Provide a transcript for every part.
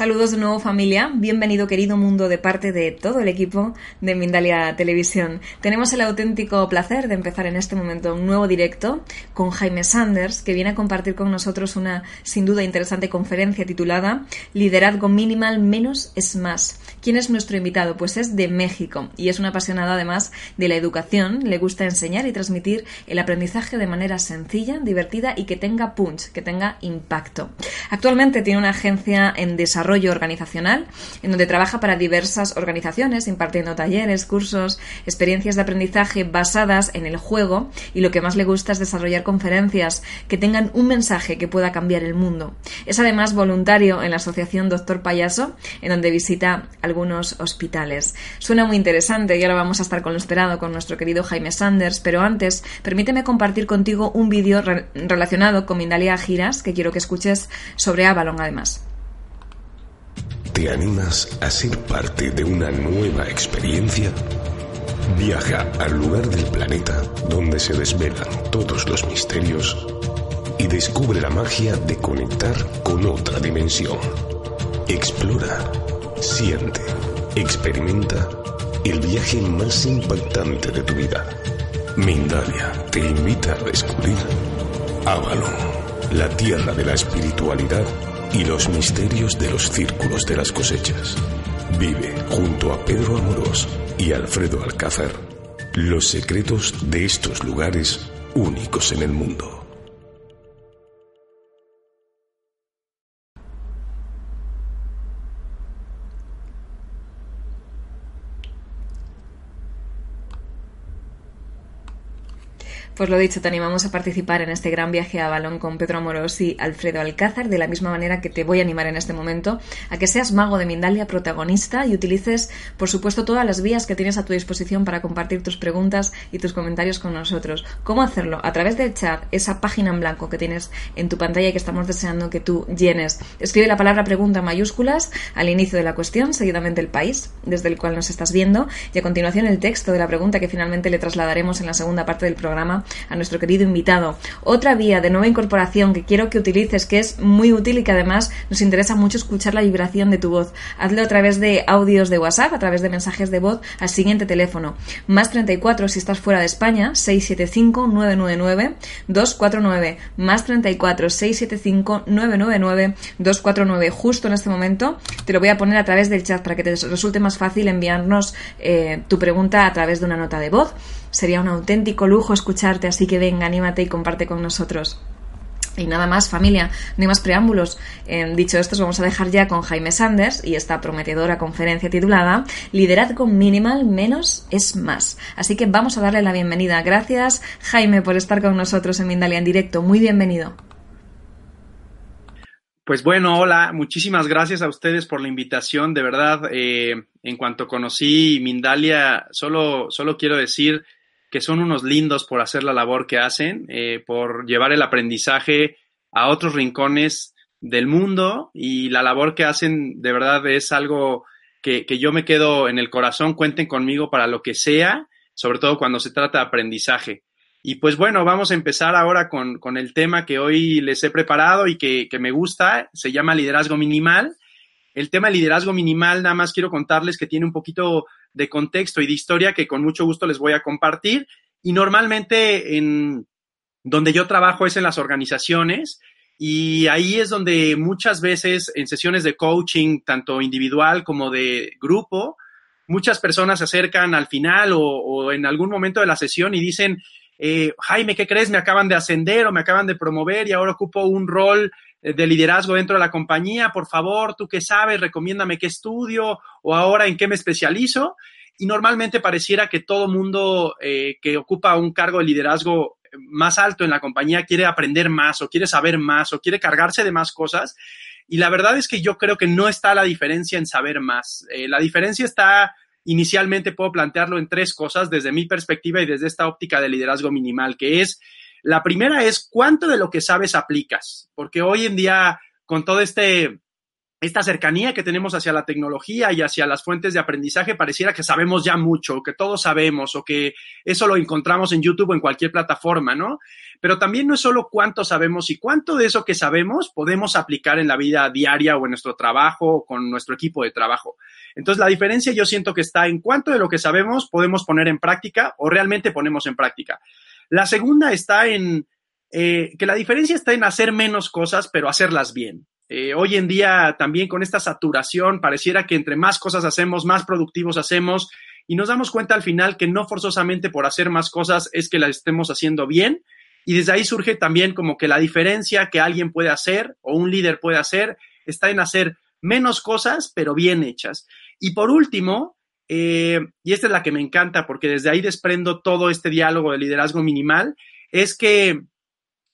Saludos de nuevo familia, bienvenido querido mundo de parte de todo el equipo de Mindalia Televisión. Tenemos el auténtico placer de empezar en este momento un nuevo directo con Jaime Sanders, que viene a compartir con nosotros una sin duda interesante conferencia titulada Liderazgo minimal menos es más. ¿Quién es nuestro invitado? Pues es de México y es un apasionado además de la educación, le gusta enseñar y transmitir el aprendizaje de manera sencilla, divertida y que tenga punch, que tenga impacto. Actualmente tiene una agencia en desarrollo organizacional, en donde trabaja para diversas organizaciones, impartiendo talleres, cursos, experiencias de aprendizaje basadas en el juego y lo que más le gusta es desarrollar conferencias que tengan un mensaje que pueda cambiar el mundo. Es además voluntario en la Asociación Doctor Payaso, en donde visita algunos hospitales. Suena muy interesante y ahora vamos a estar con lo esperado con nuestro querido Jaime Sanders, pero antes permíteme compartir contigo un vídeo relacionado con Mindalia Giras que quiero que escuches sobre Avalon además. ¿Te animas a ser parte de una nueva experiencia? Viaja al lugar del planeta donde se desvelan todos los misterios y descubre la magia de conectar con otra dimensión. Explora, siente, experimenta el viaje más impactante de tu vida. Mindalia te invita a descubrir Avalon, la tierra de la espiritualidad y los misterios de los círculos de las cosechas. Vive junto a Pedro Amorós y Alfredo Alcázar los secretos de estos lugares únicos en el mundo. Pues lo dicho, te animamos a participar en este gran viaje a balón con Pedro Amorós y Alfredo Alcázar, de la misma manera que te voy a animar en este momento a que seas mago de Mindalia, protagonista y utilices, por supuesto, todas las vías que tienes a tu disposición para compartir tus preguntas y tus comentarios con nosotros. ¿Cómo hacerlo? A través del chat, esa página en blanco que tienes en tu pantalla y que estamos deseando que tú llenes. Escribe la palabra pregunta en mayúsculas al inicio de la cuestión, seguidamente el país desde el cual nos estás viendo y a continuación el texto de la pregunta que finalmente le trasladaremos en la segunda parte del programa a nuestro querido invitado. Otra vía de nueva incorporación que quiero que utilices, que es muy útil y que además nos interesa mucho escuchar la vibración de tu voz. Hazlo a través de audios de WhatsApp, a través de mensajes de voz al siguiente teléfono. Más 34 si estás fuera de España, 675-999-249. Más 34 675-999-249. Justo en este momento te lo voy a poner a través del chat para que te resulte más fácil enviarnos eh, tu pregunta a través de una nota de voz. Sería un auténtico lujo escucharte, así que venga, anímate y comparte con nosotros. Y nada más, familia, no hay más preámbulos. Eh, dicho esto, os vamos a dejar ya con Jaime Sanders y esta prometedora conferencia titulada Liderazgo minimal menos es más. Así que vamos a darle la bienvenida. Gracias, Jaime, por estar con nosotros en Mindalia en directo. Muy bienvenido. Pues bueno, hola, muchísimas gracias a ustedes por la invitación. De verdad, eh, en cuanto conocí Mindalia, solo, solo quiero decir que son unos lindos por hacer la labor que hacen, eh, por llevar el aprendizaje a otros rincones del mundo y la labor que hacen de verdad es algo que, que, yo me quedo en el corazón, cuenten conmigo para lo que sea, sobre todo cuando se trata de aprendizaje. Y pues bueno, vamos a empezar ahora con, con el tema que hoy les he preparado y que, que me gusta, se llama liderazgo minimal. El tema de liderazgo minimal, nada más quiero contarles que tiene un poquito de contexto y de historia que con mucho gusto les voy a compartir. Y normalmente en donde yo trabajo es en las organizaciones y ahí es donde muchas veces en sesiones de coaching, tanto individual como de grupo, muchas personas se acercan al final o, en algún momento de la sesión y dicen, eh, Jaime, ¿qué crees? Me acaban de ascender o me acaban de promover y ahora ocupo un rol de liderazgo dentro de la compañía, por favor, tú qué sabes, recomiéndame qué estudio o ahora en qué me especializo. Y normalmente pareciera que todo mundo eh, que ocupa un cargo de liderazgo más alto en la compañía quiere aprender más o quiere saber más o quiere cargarse de más cosas. Y la verdad es que yo creo que no está la diferencia en saber más. Eh, la diferencia está, inicialmente puedo plantearlo en tres cosas desde mi perspectiva y desde esta óptica de liderazgo minimal, que es, la primera es cuánto de lo que sabes aplicas, porque hoy en día con todo este esta cercanía que tenemos hacia la tecnología y hacia las fuentes de aprendizaje pareciera que sabemos ya mucho, que todos sabemos, o que eso lo encontramos en YouTube o en cualquier plataforma, ¿no? Pero también no es solo cuánto sabemos y cuánto de eso que sabemos podemos aplicar en la vida diaria o en nuestro trabajo o con nuestro equipo de trabajo. Entonces, la diferencia yo siento que está en cuánto de lo que sabemos podemos poner en práctica o realmente ponemos en práctica. La segunda está en eh, que la diferencia está en hacer menos cosas, pero hacerlas bien. Eh, hoy en día también con esta saturación pareciera que entre más cosas hacemos, más productivos hacemos y nos damos cuenta al final que no forzosamente por hacer más cosas es que las estemos haciendo bien. Y desde ahí surge también como que la diferencia que alguien puede hacer o un líder puede hacer está en hacer menos cosas, pero bien hechas. Y por último, eh, y esta es la que me encanta porque desde ahí desprendo todo este diálogo de liderazgo minimal, es que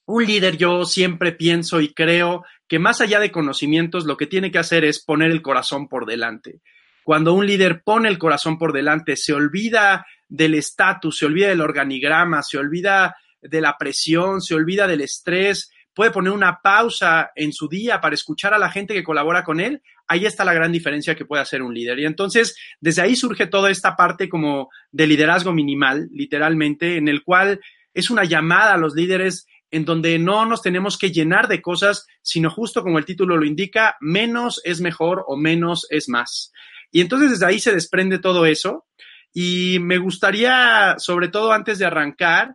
un líder yo siempre pienso y creo que más allá de conocimientos, lo que tiene que hacer es poner el corazón por delante. Cuando un líder pone el corazón por delante, se olvida del estatus, se olvida del organigrama, se olvida de la presión, se olvida del estrés, puede poner una pausa en su día para escuchar a la gente que colabora con él, ahí está la gran diferencia que puede hacer un líder. Y entonces, desde ahí surge toda esta parte como de liderazgo minimal, literalmente, en el cual es una llamada a los líderes en donde no nos tenemos que llenar de cosas, sino justo como el título lo indica, menos es mejor o menos es más. Y entonces desde ahí se desprende todo eso. Y me gustaría, sobre todo antes de arrancar,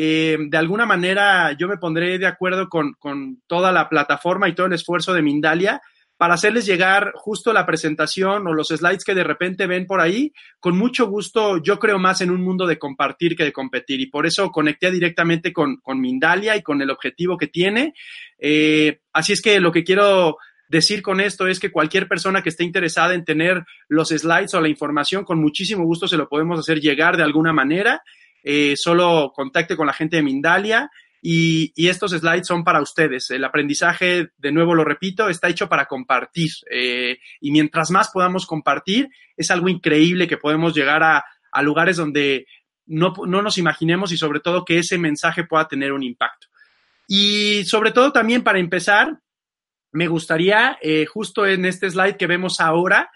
eh, de alguna manera yo me pondré de acuerdo con, con toda la plataforma y todo el esfuerzo de Mindalia para hacerles llegar justo la presentación o los slides que de repente ven por ahí. Con mucho gusto, yo creo más en un mundo de compartir que de competir y por eso conecté directamente con, con Mindalia y con el objetivo que tiene. Eh, así es que lo que quiero decir con esto es que cualquier persona que esté interesada en tener los slides o la información, con muchísimo gusto se lo podemos hacer llegar de alguna manera. Eh, solo contacte con la gente de Mindalia y, estos slides son para ustedes. El aprendizaje, de nuevo lo repito, está hecho para compartir. Eh, y mientras más podamos compartir, es algo increíble que podemos llegar a, lugares donde no, nos imaginemos y sobre todo que ese mensaje pueda tener un impacto. Y sobre todo también para empezar, me gustaría, eh, justo en este slide que vemos ahora,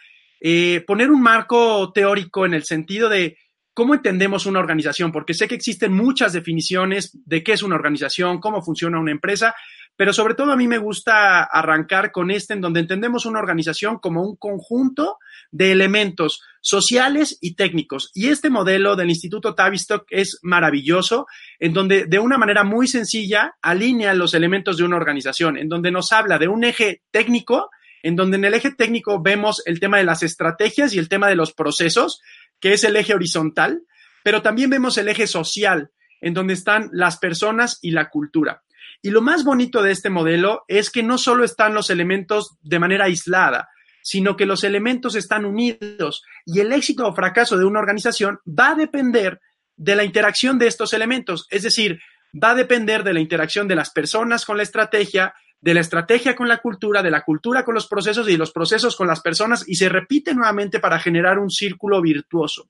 poner un marco teórico en el sentido de ¿Cómo entendemos una organización? Porque sé que existen muchas definiciones de qué es una organización, cómo funciona una empresa, pero sobre todo a mí me gusta arrancar con este en donde entendemos una organización como un conjunto de elementos sociales y técnicos. Y este modelo del Instituto Tavistock es maravilloso, en donde de una manera muy sencilla alinea los elementos de una organización, en donde nos habla de un eje técnico, en donde en el eje técnico vemos el tema de las estrategias y el tema de los procesos, que es el eje horizontal, pero también vemos el eje social, en donde están las personas y la cultura. Y lo más bonito de este modelo es que no solo están los elementos de manera aislada, sino que los elementos están unidos y el éxito o fracaso de una organización va a depender de la interacción de estos elementos, es decir, va a depender de la interacción de las personas con la estrategia, de la estrategia con la cultura, de la cultura con los procesos y los procesos con las personas y se repite nuevamente para generar un círculo virtuoso.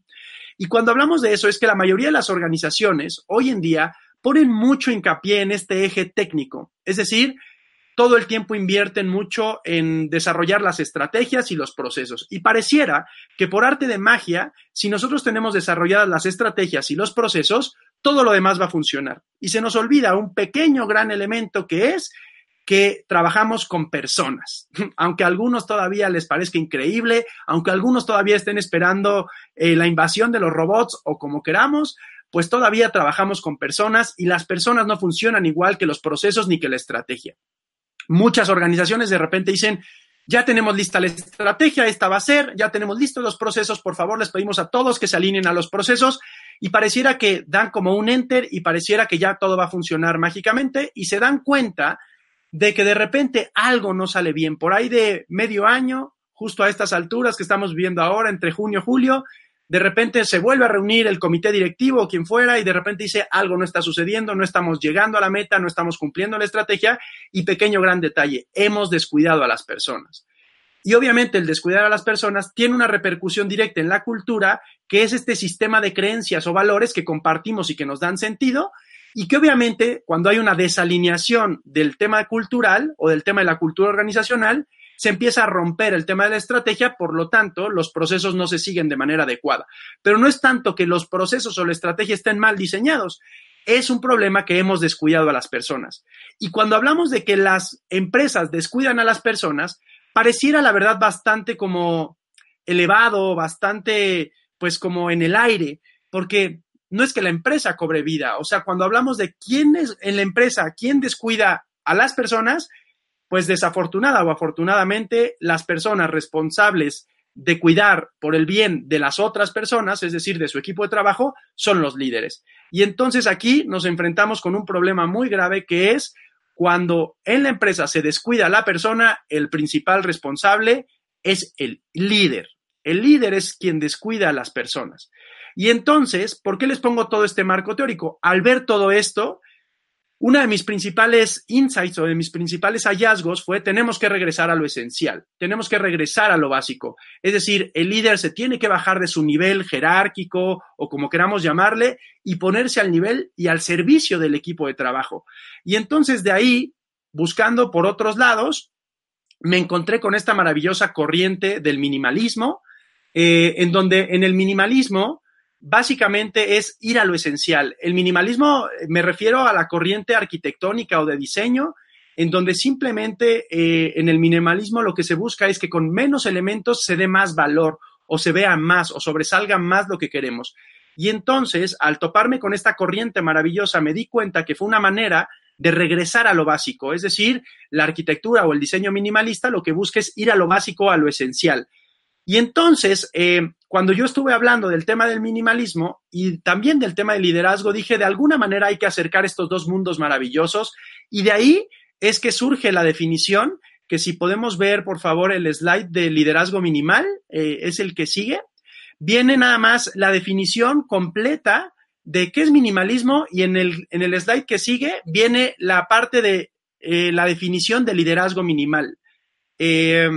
Y cuando hablamos de eso es que la mayoría de las organizaciones hoy en día ponen mucho hincapié en este eje técnico, es decir, todo el tiempo invierten mucho en desarrollar las estrategias y los procesos. Y pareciera que por arte de magia, si nosotros tenemos desarrolladas las estrategias y los procesos, todo lo demás va a funcionar. Y se nos olvida un pequeño gran elemento que es que trabajamos con personas. Aunque a algunos todavía les parezca increíble, aunque algunos todavía estén esperando eh, la invasión de los robots o como queramos, pues todavía trabajamos con personas y las personas no funcionan igual que los procesos ni que la estrategia. Muchas organizaciones de repente dicen, ya tenemos lista la estrategia, esta va a ser, ya tenemos listos los procesos, por favor les pedimos a todos que se alineen a los procesos y pareciera que dan como un enter y pareciera que ya todo va a funcionar mágicamente y se dan cuenta de que de repente algo no sale bien. Por ahí de medio año, justo a estas alturas que estamos viviendo ahora, entre junio y julio, de repente se vuelve a reunir el comité directivo o quien fuera y de repente dice algo no está sucediendo, no estamos llegando a la meta, no estamos cumpliendo la estrategia y pequeño gran detalle, hemos descuidado a las personas. Y obviamente el descuidar a las personas tiene una repercusión directa en la cultura, que es este sistema de creencias o valores que compartimos y que nos dan sentido, y que obviamente cuando hay una desalineación del tema cultural o del tema de la cultura organizacional, se empieza a romper el tema de la estrategia, por lo tanto, los procesos no se siguen de manera adecuada. Pero no es tanto que los procesos o la estrategia estén mal diseñados, es un problema que hemos descuidado a las personas. Y cuando hablamos de que las empresas descuidan a las personas, pareciera la verdad bastante como elevado, bastante pues como en el aire, porque no es que la empresa cobre vida, o sea, cuando hablamos de quién es en la empresa, quién descuida a las personas, pues desafortunada o afortunadamente las personas responsables de cuidar por el bien de las otras personas, es decir, de su equipo de trabajo, son los líderes. Y entonces aquí nos enfrentamos con un problema muy grave que es cuando en la empresa se descuida a la persona, el principal responsable es el líder. El líder es quien descuida a las personas. Y entonces, ¿por qué les pongo todo este marco teórico? Al ver todo esto, una de mis principales insights o de mis principales hallazgos fue tenemos que regresar a lo esencial, tenemos que regresar a lo básico. Es decir, el líder se tiene que bajar de su nivel jerárquico o como queramos llamarle y ponerse al nivel y al servicio del equipo de trabajo. Y entonces de ahí, buscando por otros lados, me encontré con esta maravillosa corriente del minimalismo, eh, en donde en el minimalismo básicamente es ir a lo esencial. El minimalismo eh, me refiero a la corriente arquitectónica o de diseño, en donde simplemente eh, en el minimalismo lo que se busca es que con menos elementos se dé más valor o se vea más o sobresalga más lo que queremos. Y entonces, al toparme con esta corriente maravillosa, me di cuenta que fue una manera de regresar a lo básico, es decir, la arquitectura o el diseño minimalista lo que busca es ir a lo básico, a lo esencial. Y entonces, eh, cuando yo estuve hablando del tema del minimalismo y también del tema del liderazgo, dije, de alguna manera hay que acercar estos dos mundos maravillosos y de ahí es que surge la definición, que si podemos ver, por favor, el slide de liderazgo minimal, eh, es el que sigue, viene nada más la definición completa de qué es minimalismo y en el, en el slide que sigue viene la parte de eh, la definición de liderazgo minimal. Eh,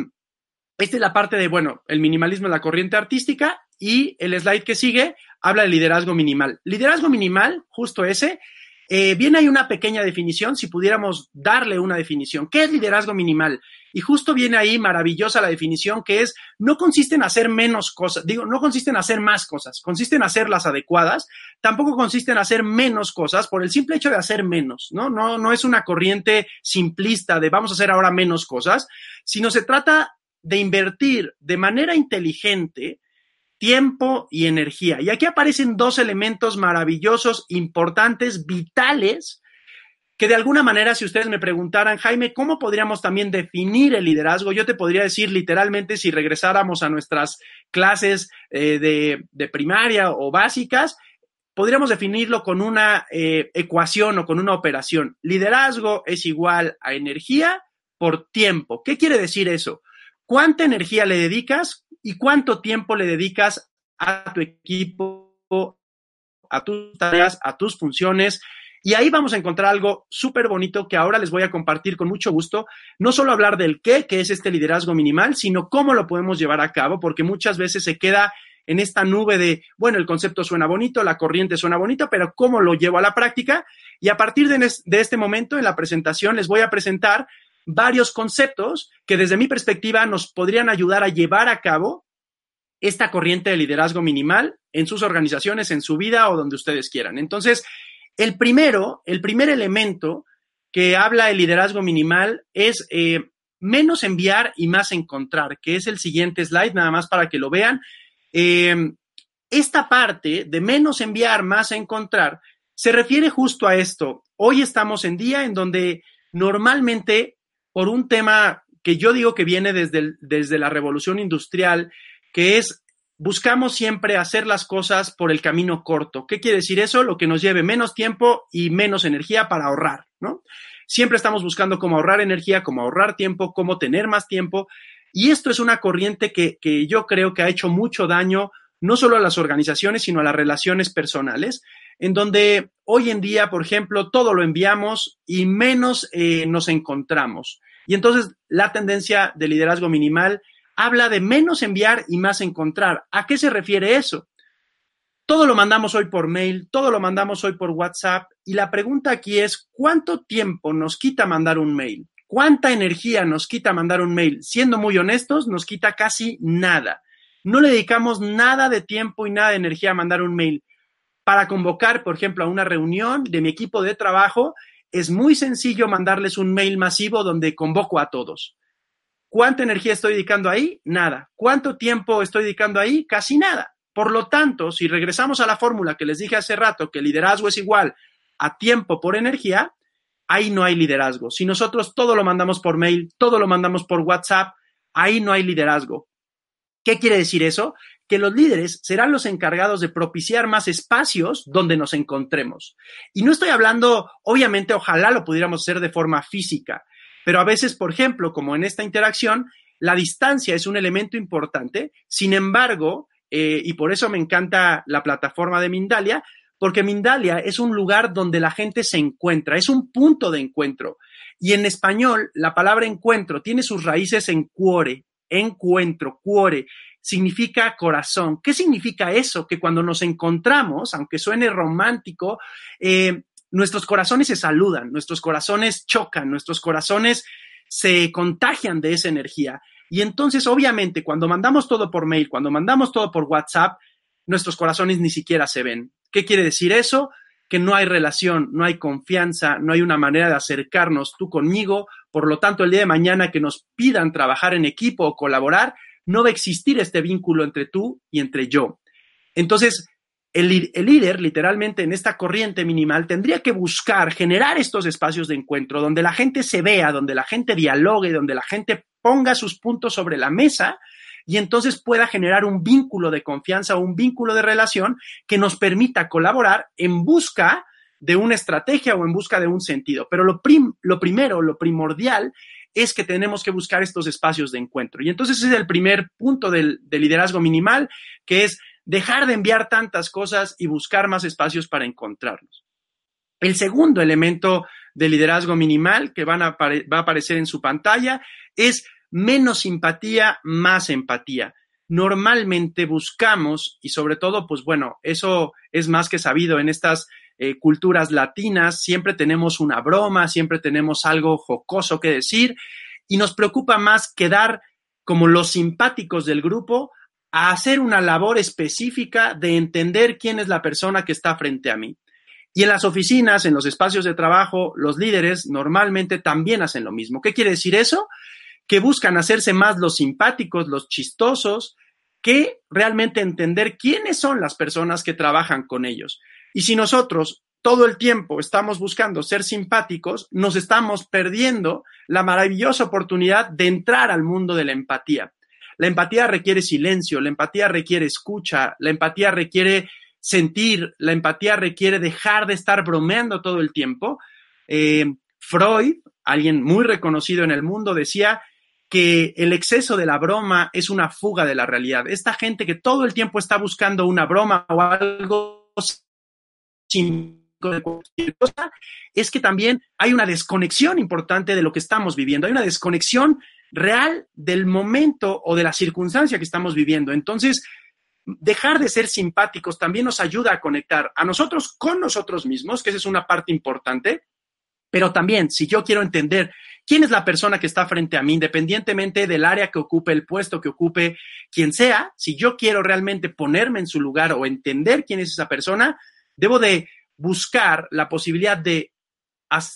esta es la parte de, bueno, el minimalismo es la corriente artística y el slide que sigue habla de liderazgo minimal. Liderazgo minimal, justo ese, eh, viene ahí una pequeña definición, si pudiéramos darle una definición. ¿Qué es liderazgo minimal? Y justo viene ahí maravillosa la definición que es, no consiste en hacer menos cosas, digo, no consiste en hacer más cosas, consiste en hacerlas adecuadas, tampoco consiste en hacer menos cosas por el simple hecho de hacer menos, ¿no? No, no es una corriente simplista de vamos a hacer ahora menos cosas, sino se trata de invertir de manera inteligente tiempo y energía. Y aquí aparecen dos elementos maravillosos, importantes, vitales, que de alguna manera, si ustedes me preguntaran, Jaime, ¿cómo podríamos también definir el liderazgo? Yo te podría decir literalmente, si regresáramos a nuestras clases eh, de, primaria o básicas, podríamos definirlo con una eh, ecuación o con una operación. Liderazgo es igual a energía por tiempo. ¿Qué quiere decir eso? Cuánta energía le dedicas y cuánto tiempo le dedicas a tu equipo, a tus tareas, a tus funciones. Y ahí vamos a encontrar algo súper bonito que ahora les voy a compartir con mucho gusto. No solo hablar del qué, que es este liderazgo minimal, sino cómo lo podemos llevar a cabo, porque muchas veces se queda en esta nube de, bueno, el concepto suena bonito, la corriente suena bonito, pero ¿cómo lo llevo a la práctica? Y a partir de este momento en la presentación les voy a presentar varios conceptos que desde mi perspectiva nos podrían ayudar a llevar a cabo esta corriente de liderazgo minimal en sus organizaciones, en su vida o donde ustedes quieran. Entonces, el primero, el primer elemento que habla el liderazgo minimal es eh, menos enviar y más encontrar, que es el siguiente slide, nada más para que lo vean. Eh, esta parte de menos enviar, más encontrar, se refiere justo a esto. Hoy estamos en día en donde normalmente por un tema que yo digo que viene desde, desde la revolución industrial, que es buscamos siempre hacer las cosas por el camino corto. ¿Qué quiere decir eso? Lo que nos lleve menos tiempo y menos energía para ahorrar, ¿no? siempre estamos buscando cómo ahorrar energía, cómo ahorrar tiempo, cómo tener más tiempo. Y esto es una corriente que, que yo creo que ha hecho mucho daño no solo a las organizaciones, sino a las relaciones personales, en donde hoy en día, por ejemplo, todo lo enviamos y menos eh, nos encontramos. Y entonces la tendencia de liderazgo minimal habla de menos enviar y más encontrar. ¿A qué se refiere eso? Todo lo mandamos hoy por mail, todo lo mandamos hoy por WhatsApp y la pregunta aquí es, ¿cuánto tiempo nos quita mandar un mail? ¿Cuánta energía nos quita mandar un mail? Siendo muy honestos, nos quita casi nada. No le dedicamos nada de tiempo y nada de energía a mandar un mail. Para convocar, por ejemplo, a una reunión de mi equipo de trabajo, es muy sencillo mandarles un mail masivo donde convoco a todos. ¿Cuánta energía estoy dedicando ahí? Nada. ¿Cuánto tiempo estoy dedicando ahí? Casi nada. Por lo tanto, si regresamos a la fórmula que les dije hace rato, que liderazgo es igual a tiempo por energía, ahí no hay liderazgo. Si nosotros todo lo mandamos por mail, todo lo mandamos por WhatsApp, ahí no hay liderazgo. ¿Qué quiere decir eso? Que los líderes serán los encargados de propiciar más espacios donde nos encontremos. Y no estoy hablando, obviamente, ojalá lo pudiéramos hacer de forma física, pero a veces, por ejemplo, como en esta interacción, la distancia es un elemento importante. Sin embargo, eh, y por eso me encanta la plataforma de Mindalia, porque Mindalia es un lugar donde la gente se encuentra, es un punto de encuentro. Y en español, la palabra encuentro tiene sus raíces en cuore, encuentro, cuore, significa corazón. ¿Qué significa eso? Que cuando nos encontramos, aunque suene romántico, eh, nuestros corazones se saludan, nuestros corazones chocan, nuestros corazones se contagian de esa energía. Y entonces, obviamente, cuando mandamos todo por mail, cuando mandamos todo por WhatsApp, nuestros corazones ni siquiera se ven. ¿Qué quiere decir eso? Que no hay relación, no hay confianza, no hay una manera de acercarnos tú conmigo. Por lo tanto, el día de mañana que nos pidan trabajar en equipo o colaborar, no va a existir este vínculo entre tú y entre yo. Entonces, el, el, líder, literalmente en esta corriente minimal, tendría que buscar generar estos espacios de encuentro donde la gente se vea, donde la gente dialogue, donde la gente ponga sus puntos sobre la mesa y entonces pueda generar un vínculo de confianza un vínculo de relación que nos permita colaborar en busca de una estrategia o en busca de un sentido. Pero lo, lo primero, lo primordial es que tenemos que buscar estos espacios de encuentro. Y entonces ese es el primer punto del, del liderazgo minimal, que es dejar de enviar tantas cosas y buscar más espacios para encontrarnos. El segundo elemento de liderazgo minimal que van a va a aparecer en su pantalla es menos simpatía, más empatía. Normalmente buscamos, y sobre todo, pues bueno, eso es más que sabido en estas eh, culturas latinas, siempre tenemos una broma, siempre tenemos algo jocoso que decir, y nos preocupa más quedar como los simpáticos del grupo a hacer una labor específica de entender quién es la persona que está frente a mí. Y en las oficinas, en los espacios de trabajo, los líderes normalmente también hacen lo mismo. ¿Qué quiere decir eso? Que buscan hacerse más los simpáticos, los chistosos, que realmente entender quiénes son las personas que trabajan con ellos. Y si nosotros todo el tiempo estamos buscando ser simpáticos, nos estamos perdiendo la maravillosa oportunidad de entrar al mundo de la empatía. La empatía requiere silencio, la empatía requiere escucha, la empatía requiere sentir, la empatía requiere dejar de estar bromeando todo el tiempo. Eh, Freud, alguien muy reconocido en el mundo, decía que el exceso de la broma es una fuga de la realidad. Esta gente que todo el tiempo está buscando una broma o algo sin es que también hay una desconexión importante de lo que estamos viviendo, hay una desconexión real del momento o de la circunstancia que estamos viviendo. Entonces, dejar de ser simpáticos también nos ayuda a conectar a nosotros con nosotros mismos, que esa es una parte importante, pero también si yo quiero entender quién es la persona que está frente a mí, independientemente del área que ocupe, el puesto que ocupe, quien sea, si yo quiero realmente ponerme en su lugar o entender quién es esa persona, debo de buscar la posibilidad de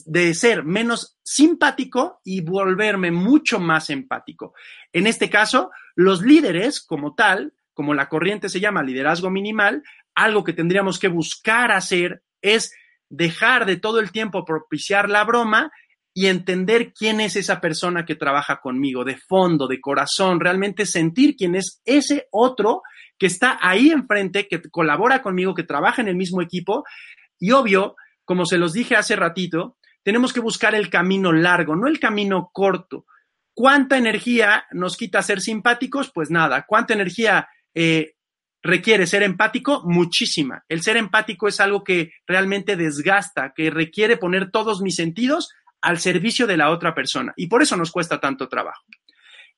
de ser menos simpático y volverme mucho más empático. En este caso, los líderes como tal, como la corriente se llama liderazgo minimal, algo que tendríamos que buscar hacer es dejar de todo el tiempo propiciar la broma y entender quién es esa persona que trabaja conmigo, de fondo, de corazón, realmente sentir quién es ese otro que está ahí enfrente, que colabora conmigo, que trabaja en el mismo equipo. Y obvio, como se los dije hace ratito, tenemos que buscar el camino largo, no el camino corto. ¿Cuánta energía nos quita ser simpáticos? Pues nada. ¿Cuánta energía eh, requiere ser empático? Muchísima. El ser empático es algo que realmente desgasta, que requiere poner todos mis sentidos al servicio de la otra persona. Y por eso nos cuesta tanto trabajo.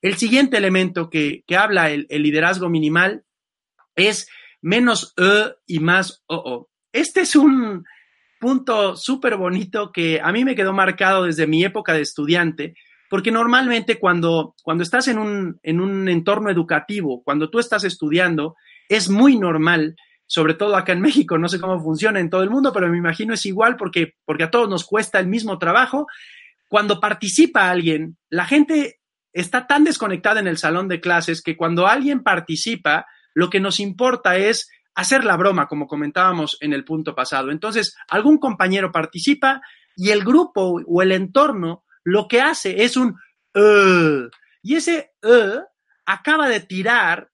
El siguiente elemento que, habla el, liderazgo minimal es menos E y más OO. Este es un punto súper bonito que a mí me quedó marcado desde mi época de estudiante, porque normalmente cuando, cuando estás en un, en un entorno educativo, cuando tú estás estudiando, es muy normal, sobre todo acá en México, no sé cómo funciona en todo el mundo, pero me imagino es igual porque, porque a todos nos cuesta el mismo trabajo. Cuando participa alguien, la gente está tan desconectada en el salón de clases que cuando alguien participa, lo que nos importa es hacer la broma, como comentábamos en el punto pasado. Entonces, algún compañero participa y el grupo o el entorno lo que hace es un uh, y ese uh acaba de tirar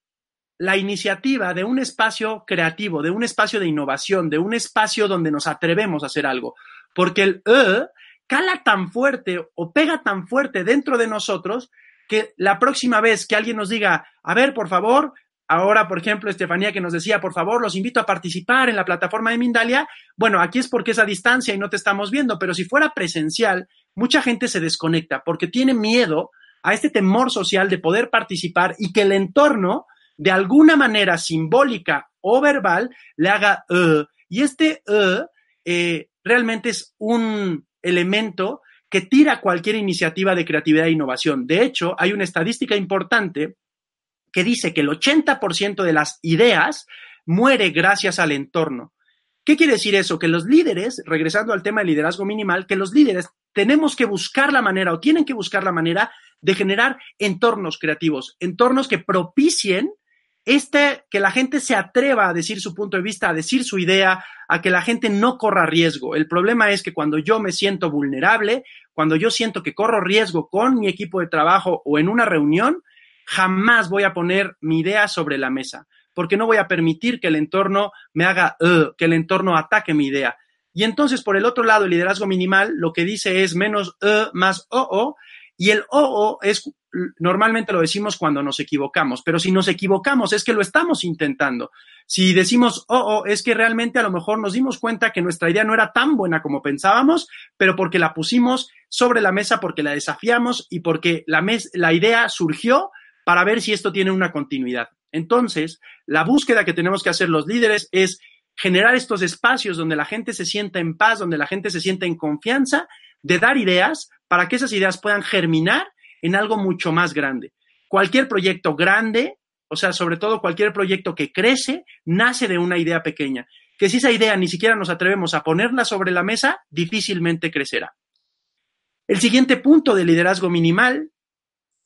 la iniciativa de un espacio creativo, de un espacio de innovación, de un espacio donde nos atrevemos a hacer algo, porque el uh cala tan fuerte o pega tan fuerte dentro de nosotros que la próxima vez que alguien nos diga, a ver, por favor, ahora, por ejemplo, Estefanía que nos decía, por favor, los invito a participar en la plataforma de Mindalia, bueno, aquí es porque es a distancia y no te estamos viendo, pero si fuera presencial, mucha gente se desconecta porque tiene miedo a este temor social de poder participar y que el entorno, de alguna manera simbólica o verbal, le haga, uh, y este uh, eh, realmente es un elemento que tira cualquier iniciativa de creatividad e innovación. De hecho, hay una estadística importante que dice que el 80% de las ideas muere gracias al entorno. ¿Qué quiere decir eso? Que los líderes, regresando al tema del liderazgo minimal, que los líderes tenemos que buscar la manera o tienen que buscar la manera de generar entornos creativos, entornos que propicien este, que la gente se atreva a decir su punto de vista, a decir su idea, a que la gente no corra riesgo. El problema es que cuando yo me siento vulnerable, cuando yo siento que corro riesgo con mi equipo de trabajo o en una reunión, jamás voy a poner mi idea sobre la mesa, porque no voy a permitir que el entorno me haga, que el entorno ataque mi idea. Y entonces, por el otro lado, el liderazgo minimal lo que dice es menos uh, más o, y el o es normalmente lo decimos cuando nos equivocamos, pero si nos equivocamos es que lo estamos intentando. Si decimos, oh, es que realmente a lo mejor nos dimos cuenta que nuestra idea no era tan buena como pensábamos, pero porque la pusimos sobre la mesa, porque la desafiamos y porque la, la idea surgió para ver si esto tiene una continuidad. Entonces, la búsqueda que tenemos que hacer los líderes es generar estos espacios donde la gente se sienta en paz, donde la gente se sienta en confianza, de dar ideas para que esas ideas puedan germinar en algo mucho más grande. Cualquier proyecto grande, o sea, sobre todo cualquier proyecto que crece, nace de una idea pequeña, que si esa idea ni siquiera nos atrevemos a ponerla sobre la mesa, difícilmente crecerá. El siguiente punto de liderazgo minimal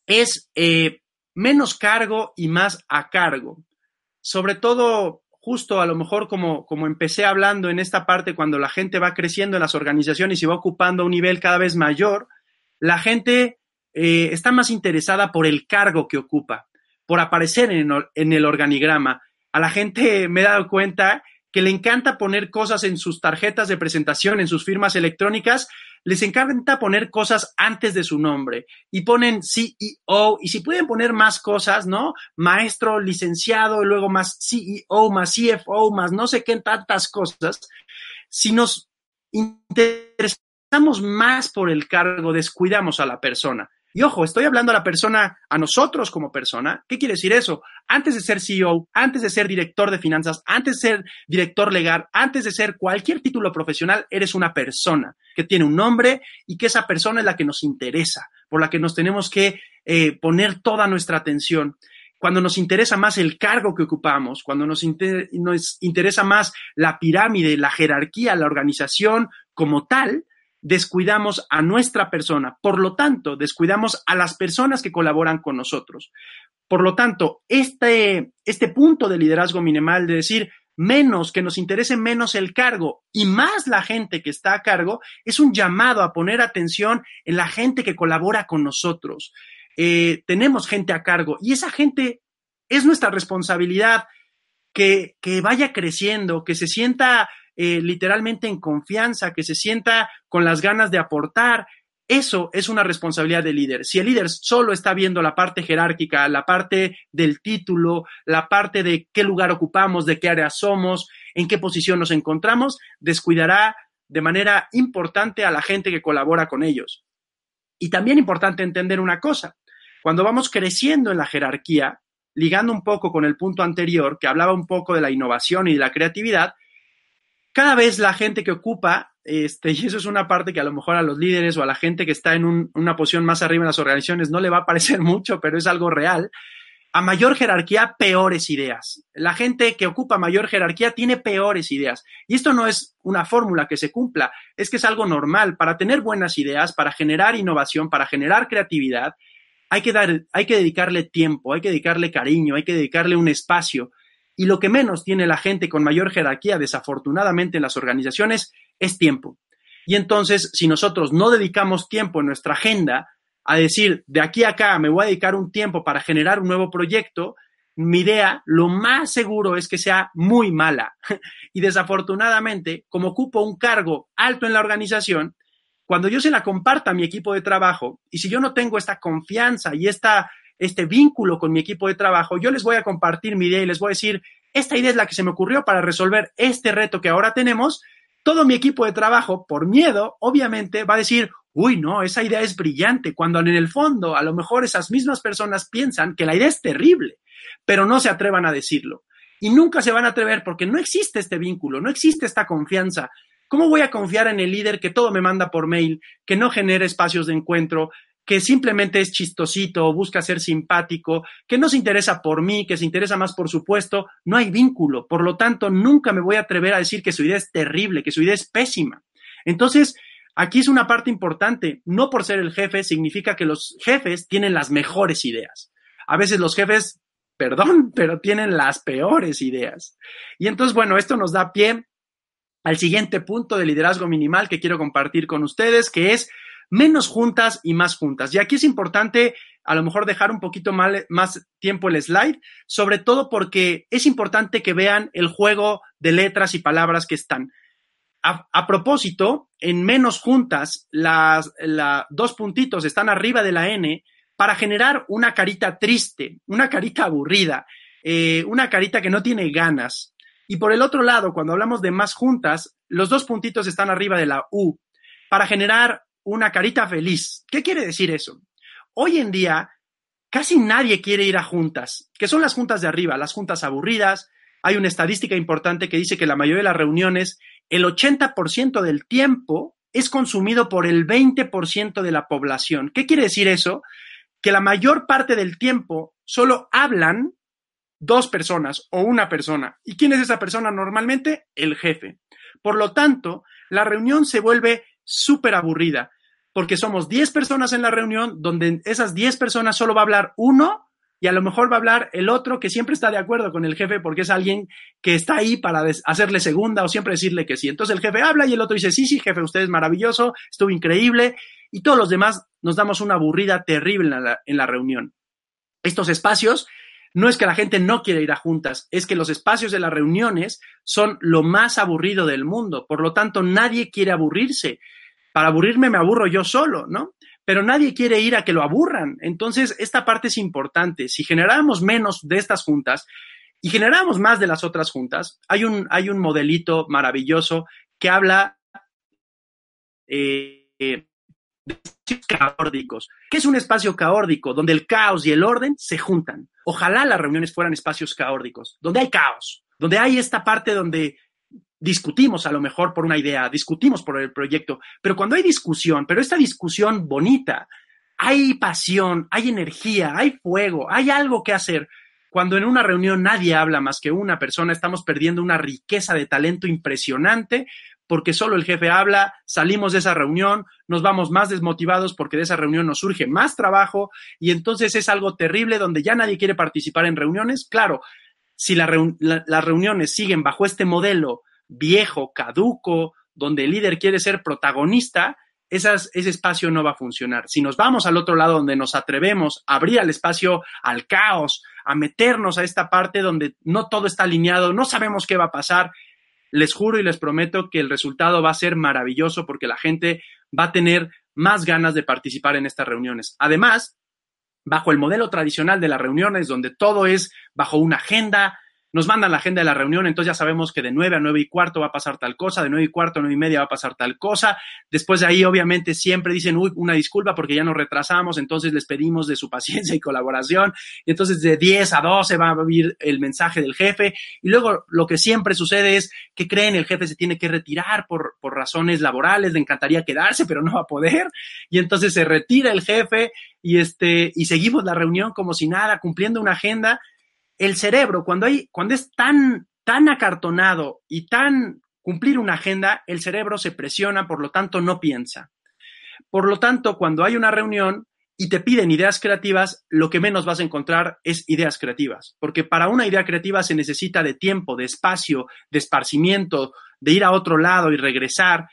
es eh, menos cargo y más a cargo. Sobre todo, justo a lo mejor como, como empecé hablando en esta parte, cuando la gente va creciendo en las organizaciones y va ocupando un nivel cada vez mayor, la gente eh, está más interesada por el cargo que ocupa, por aparecer en, en el organigrama. A la gente me he dado cuenta que le encanta poner cosas en sus tarjetas de presentación, en sus firmas electrónicas, les encanta poner cosas antes de su nombre y ponen CEO y si pueden poner más cosas, ¿no? Maestro, licenciado, y luego más CEO, más CFO, más no sé qué tantas cosas. Si nos interesamos más por el cargo, descuidamos a la persona. Y ojo, estoy hablando a la persona, a nosotros como persona. ¿Qué quiere decir eso? Antes de ser CEO, antes de ser director de finanzas, antes de ser director legal, antes de ser cualquier título profesional, eres una persona que tiene un nombre y que esa persona es la que nos interesa, por la que nos tenemos que eh, poner toda nuestra atención. Cuando nos interesa más el cargo que ocupamos, cuando nos, nos interesa más la pirámide, la jerarquía, la organización como tal, descuidamos a nuestra persona. Por lo tanto, descuidamos a las personas que colaboran con nosotros. Por lo tanto, este, este punto de liderazgo minimal de decir menos, que nos interese menos el cargo y más la gente que está a cargo, es un llamado a poner atención en la gente que colabora con nosotros. Eh, tenemos gente a cargo y esa gente es nuestra responsabilidad que, que vaya creciendo, que se sienta eh, literalmente en confianza, que se sienta con las ganas de aportar. Eso es una responsabilidad del líder. Si el líder solo está viendo la parte jerárquica, la parte del título, la parte de qué lugar ocupamos, de qué área somos, en qué posición nos encontramos, descuidará de manera importante a la gente que colabora con ellos. Y también importante entender una cosa, cuando vamos creciendo en la jerarquía, ligando un poco con el punto anterior, que hablaba un poco de la innovación y de la creatividad, cada vez la gente que ocupa, este, y eso es una parte que a lo mejor a los líderes o a la gente que está en una posición más arriba en las organizaciones no le va a parecer mucho, pero es algo real, a mayor jerarquía, peores ideas. La gente que ocupa mayor jerarquía tiene peores ideas. Y esto no es una fórmula que se cumpla, es que es algo normal. Para tener buenas ideas, para generar innovación, para generar creatividad, hay que, dar, hay que dedicarle tiempo, hay que dedicarle cariño, hay que dedicarle un espacio. Y lo que menos tiene la gente con mayor jerarquía, desafortunadamente en las organizaciones, es tiempo. Y entonces, si nosotros no dedicamos tiempo en nuestra agenda, a decir, de aquí a acá me voy a dedicar un tiempo para generar un nuevo proyecto, mi idea lo más seguro es que sea muy mala. Y desafortunadamente, como ocupo un cargo alto en la organización, cuando yo se la comparta a mi equipo de trabajo, y si yo no tengo esta confianza y esta, este vínculo con mi equipo de trabajo, yo les voy a compartir mi idea y les voy a decir, esta idea es la que se me ocurrió para resolver este reto que ahora tenemos, todo mi equipo de trabajo, por miedo, obviamente, va a decir, uy, no, esa idea es brillante, cuando en el fondo a lo mejor esas mismas personas piensan que la idea es terrible, pero no se atrevan a decirlo. Y nunca se van a atrever porque no existe este vínculo, no existe esta confianza. ¿Cómo voy a confiar en el líder que todo me manda por mail, que no genera espacios de encuentro, que simplemente es chistosito, busca ser simpático, que no se interesa por mí, que se interesa más por su puesto? No hay vínculo. Por lo tanto, nunca me voy a atrever a decir que su idea es terrible, que su idea es pésima. Entonces, Aquí es una parte importante. No por ser el jefe significa que los jefes tienen las mejores ideas. A veces los jefes, perdón, pero tienen las peores ideas. Y entonces, bueno, esto nos da pie al siguiente punto de liderazgo minimal que quiero compartir con ustedes, que es menos juntas y más juntas. Y aquí es importante a lo mejor dejar un poquito más tiempo el slide, sobre todo porque es importante que vean el juego de letras y palabras que están. A, propósito, en menos juntas, las dos puntitos están arriba de la N para generar una carita triste, una carita aburrida, eh, una carita que no tiene ganas. Y por el otro lado, cuando hablamos de más juntas, los dos puntitos están arriba de la U para generar una carita feliz. ¿Qué quiere decir eso? Hoy en día, casi nadie quiere ir a juntas, que son las juntas de arriba, las juntas aburridas. Hay una estadística importante que dice que la mayoría de las reuniones el 80% del tiempo es consumido por el 20% de la población. ¿Qué quiere decir eso? Que la mayor parte del tiempo solo hablan dos personas o una persona. ¿Y quién es esa persona normalmente? El jefe. Por lo tanto, la reunión se vuelve súper aburrida porque somos 10 personas en la reunión donde esas 10 personas solo va a hablar uno y a lo mejor va a hablar el otro que siempre está de acuerdo con el jefe porque es alguien que está ahí para hacerle segunda o siempre decirle que sí. Entonces el jefe habla y el otro dice, sí, sí, jefe, usted es maravilloso, estuvo increíble y todos los demás nos damos una aburrida terrible en la, en la reunión. Estos espacios no es que la gente no quiera ir a juntas, es que los espacios de las reuniones son lo más aburrido del mundo. Por lo tanto, nadie quiere aburrirse. Para aburrirme me aburro yo solo, ¿no? pero nadie quiere ir a que lo aburran. Entonces, esta parte es importante. Si generáramos menos de estas juntas y generáramos más de las otras juntas, hay un, hay un modelito maravilloso que habla eh, caórdicos. ¿Qué es un espacio caórdico? Donde el caos y el orden se juntan. Ojalá las reuniones fueran espacios caórdicos, donde hay caos, donde hay esta parte donde discutimos a lo mejor por una idea, discutimos por el proyecto, pero cuando hay discusión, pero esta discusión bonita, hay pasión, hay energía, hay fuego, hay algo que hacer. Cuando en una reunión nadie habla más que una persona, estamos perdiendo una riqueza de talento impresionante porque solo el jefe habla, salimos de esa reunión, nos vamos más desmotivados porque de esa reunión nos surge más trabajo y entonces es algo terrible donde ya nadie quiere participar en reuniones. Claro, si las reuniones siguen bajo este modelo viejo, caduco, donde el líder quiere ser protagonista, ese espacio no va a funcionar. Si nos vamos al otro lado donde nos atrevemos a abrir el espacio al caos, a meternos a esta parte donde no todo está alineado, no sabemos qué va a pasar, les juro y les prometo que el resultado va a ser maravilloso porque la gente va a tener más ganas de participar en estas reuniones. Además, bajo el modelo tradicional de las reuniones, donde todo es bajo una agenda, nos mandan la agenda de la reunión, entonces ya sabemos que de 9 a 9 y cuarto va a pasar tal cosa, de 9 y cuarto a 9 y media va a pasar tal cosa. Después de ahí, obviamente, siempre dicen, uy, una disculpa porque ya nos retrasamos, entonces les pedimos de su paciencia y colaboración. Y entonces de 10 a 12 va a vivir el mensaje del jefe. Y luego lo que siempre sucede es que creen el jefe se tiene que retirar por, por razones laborales, le encantaría quedarse, pero no va a poder. Y entonces se retira el jefe y, este, y seguimos la reunión como si nada, cumpliendo una agenda el cerebro, cuando, hay, cuando es tan, tan acartonado y tan cumplir una agenda, el cerebro se presiona, por lo tanto no piensa. Por lo tanto, cuando hay una reunión y te piden ideas creativas, lo que menos vas a encontrar es ideas creativas, porque para una idea creativa se necesita de tiempo, de espacio, de esparcimiento, de ir a otro lado y regresar.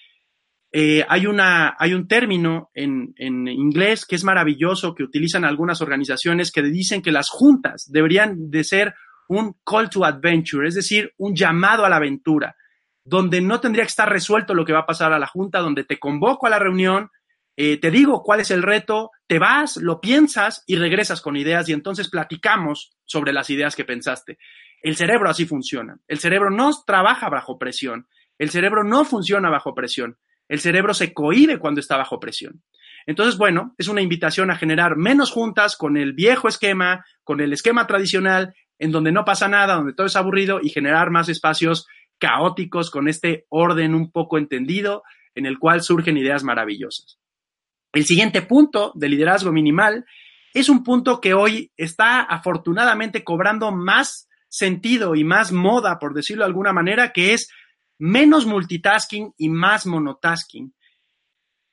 Eh, hay, una, hay un término en, en, inglés que es maravilloso, que utilizan algunas organizaciones que dicen que las juntas deberían de ser un call to adventure, es decir, un llamado a la aventura, donde no tendría que estar resuelto lo que va a pasar a la junta, donde te convoco a la reunión, eh, te digo cuál es el reto, te vas, lo piensas y regresas con ideas y entonces platicamos sobre las ideas que pensaste. El cerebro así funciona. El cerebro no trabaja bajo presión. El cerebro no funciona bajo presión. El cerebro se cohíbe cuando está bajo presión. Entonces, bueno, es una invitación a generar menos juntas con el viejo esquema, con el esquema tradicional, en donde no pasa nada, donde todo es aburrido, y generar más espacios caóticos con este orden un poco entendido, en el cual surgen ideas maravillosas. El siguiente punto de liderazgo minimal es un punto que hoy está afortunadamente cobrando más sentido y más moda, por decirlo de alguna manera, que es menos multitasking y más monotasking.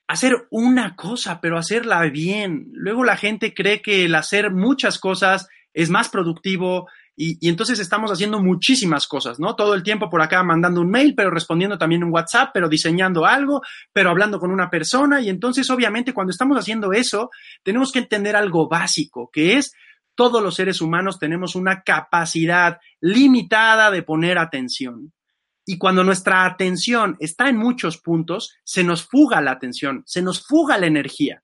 Hacer una cosa, pero hacerla bien. Luego la gente cree que el hacer muchas cosas es más productivo y, entonces estamos haciendo muchísimas cosas, ¿no? Todo el tiempo por acá mandando un mail, pero respondiendo también un WhatsApp, pero diseñando algo, pero hablando con una persona. Y entonces, obviamente, cuando estamos haciendo eso, tenemos que entender algo básico, que es todos los seres humanos tenemos una capacidad limitada de poner atención. Y cuando nuestra atención está en muchos puntos, se nos fuga la atención, se nos fuga la energía.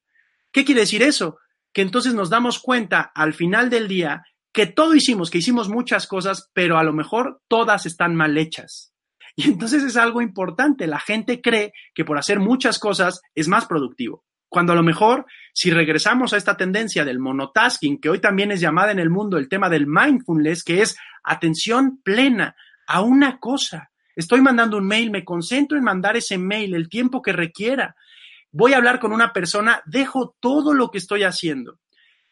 ¿Qué quiere decir eso? Que entonces nos damos cuenta al final del día que todo hicimos, que hicimos muchas cosas, pero a lo mejor todas están mal hechas. Y entonces es algo importante. La gente cree que por hacer muchas cosas es más productivo. Cuando a lo mejor, si regresamos a esta tendencia del monotasking, que hoy también es llamada en el mundo el tema del mindfulness, que es atención plena a una cosa, Estoy mandando un mail, me concentro en mandar ese mail el tiempo que requiera. Voy a hablar con una persona, dejo todo lo que estoy haciendo.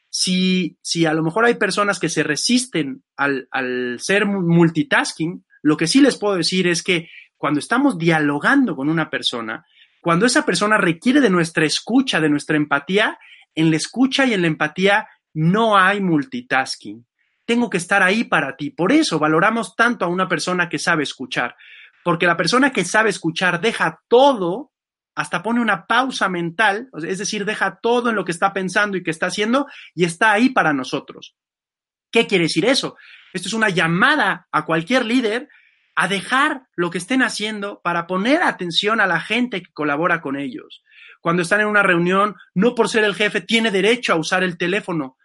Si, si a lo mejor hay personas que se resisten al, al ser multitasking, lo que sí les puedo decir es que cuando estamos dialogando con una persona, cuando esa persona requiere de nuestra escucha, de nuestra empatía, en la escucha y en la empatía no hay multitasking tengo que estar ahí para ti. Por eso valoramos tanto a una persona que sabe escuchar, porque la persona que sabe escuchar deja todo, hasta pone una pausa mental, es decir, deja todo en lo que está pensando y que está haciendo y está ahí para nosotros. ¿Qué quiere decir eso? Esto es una llamada a cualquier líder a dejar lo que estén haciendo para poner atención a la gente que colabora con ellos. Cuando están en una reunión, no por ser el jefe tiene derecho a usar el teléfono,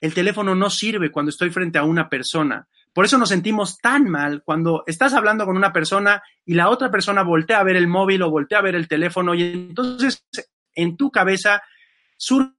el teléfono no sirve cuando estoy frente a una persona. Por eso nos sentimos tan mal cuando estás hablando con una persona y la otra persona voltea a ver el móvil o voltea a ver el teléfono y entonces en tu cabeza surge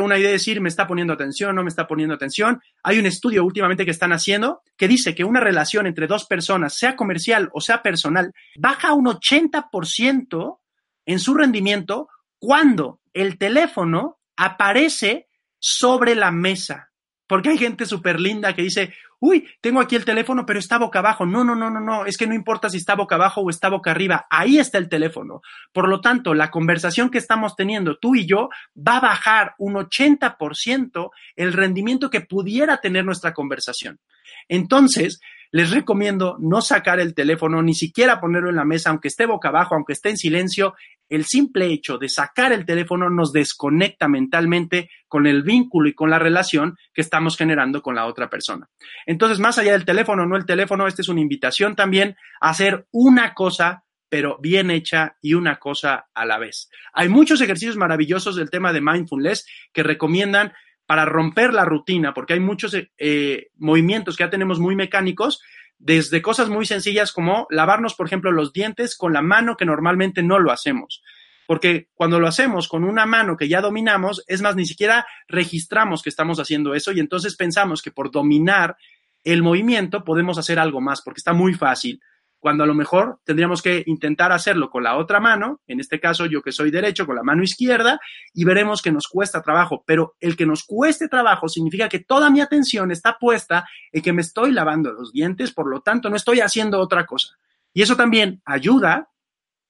una idea de decir, me está poniendo atención, no me está poniendo atención. Hay un estudio últimamente que están haciendo que dice que una relación entre dos personas, sea comercial o sea personal, baja un 80% en su rendimiento cuando el teléfono aparece sobre la mesa. Porque hay gente súper linda que dice, uy, tengo aquí el teléfono, pero está boca abajo. No, no, no, no, no, es que no importa si está boca abajo o está boca arriba, ahí está el teléfono. Por lo tanto, la conversación que estamos teniendo tú y yo va a bajar un 80% el rendimiento que pudiera tener nuestra conversación. Entonces, les recomiendo no sacar el teléfono, ni siquiera ponerlo en la mesa, aunque esté boca abajo, aunque esté en silencio. El simple hecho de sacar el teléfono nos desconecta mentalmente con el vínculo y con la relación que estamos generando con la otra persona. Entonces, más allá del teléfono, no el teléfono, esta es una invitación también a hacer una cosa pero bien hecha y una cosa a la vez. Hay muchos ejercicios maravillosos del tema de mindfulness que recomiendan para romper la rutina, porque hay muchos eh, movimientos que ya tenemos muy mecánicos, desde cosas muy sencillas como lavarnos, por ejemplo, los dientes con la mano que normalmente no lo hacemos. Porque cuando lo hacemos con una mano que ya dominamos, es más, ni siquiera registramos que estamos haciendo eso y entonces pensamos que por dominar el movimiento podemos hacer algo más, porque está muy fácil cuando a lo mejor tendríamos que intentar hacerlo con la otra mano, en este caso yo que soy derecho, con la mano izquierda, y veremos que nos cuesta trabajo, pero el que nos cueste trabajo significa que toda mi atención está puesta en que me estoy lavando los dientes, por lo tanto no estoy haciendo otra cosa. Y eso también ayuda,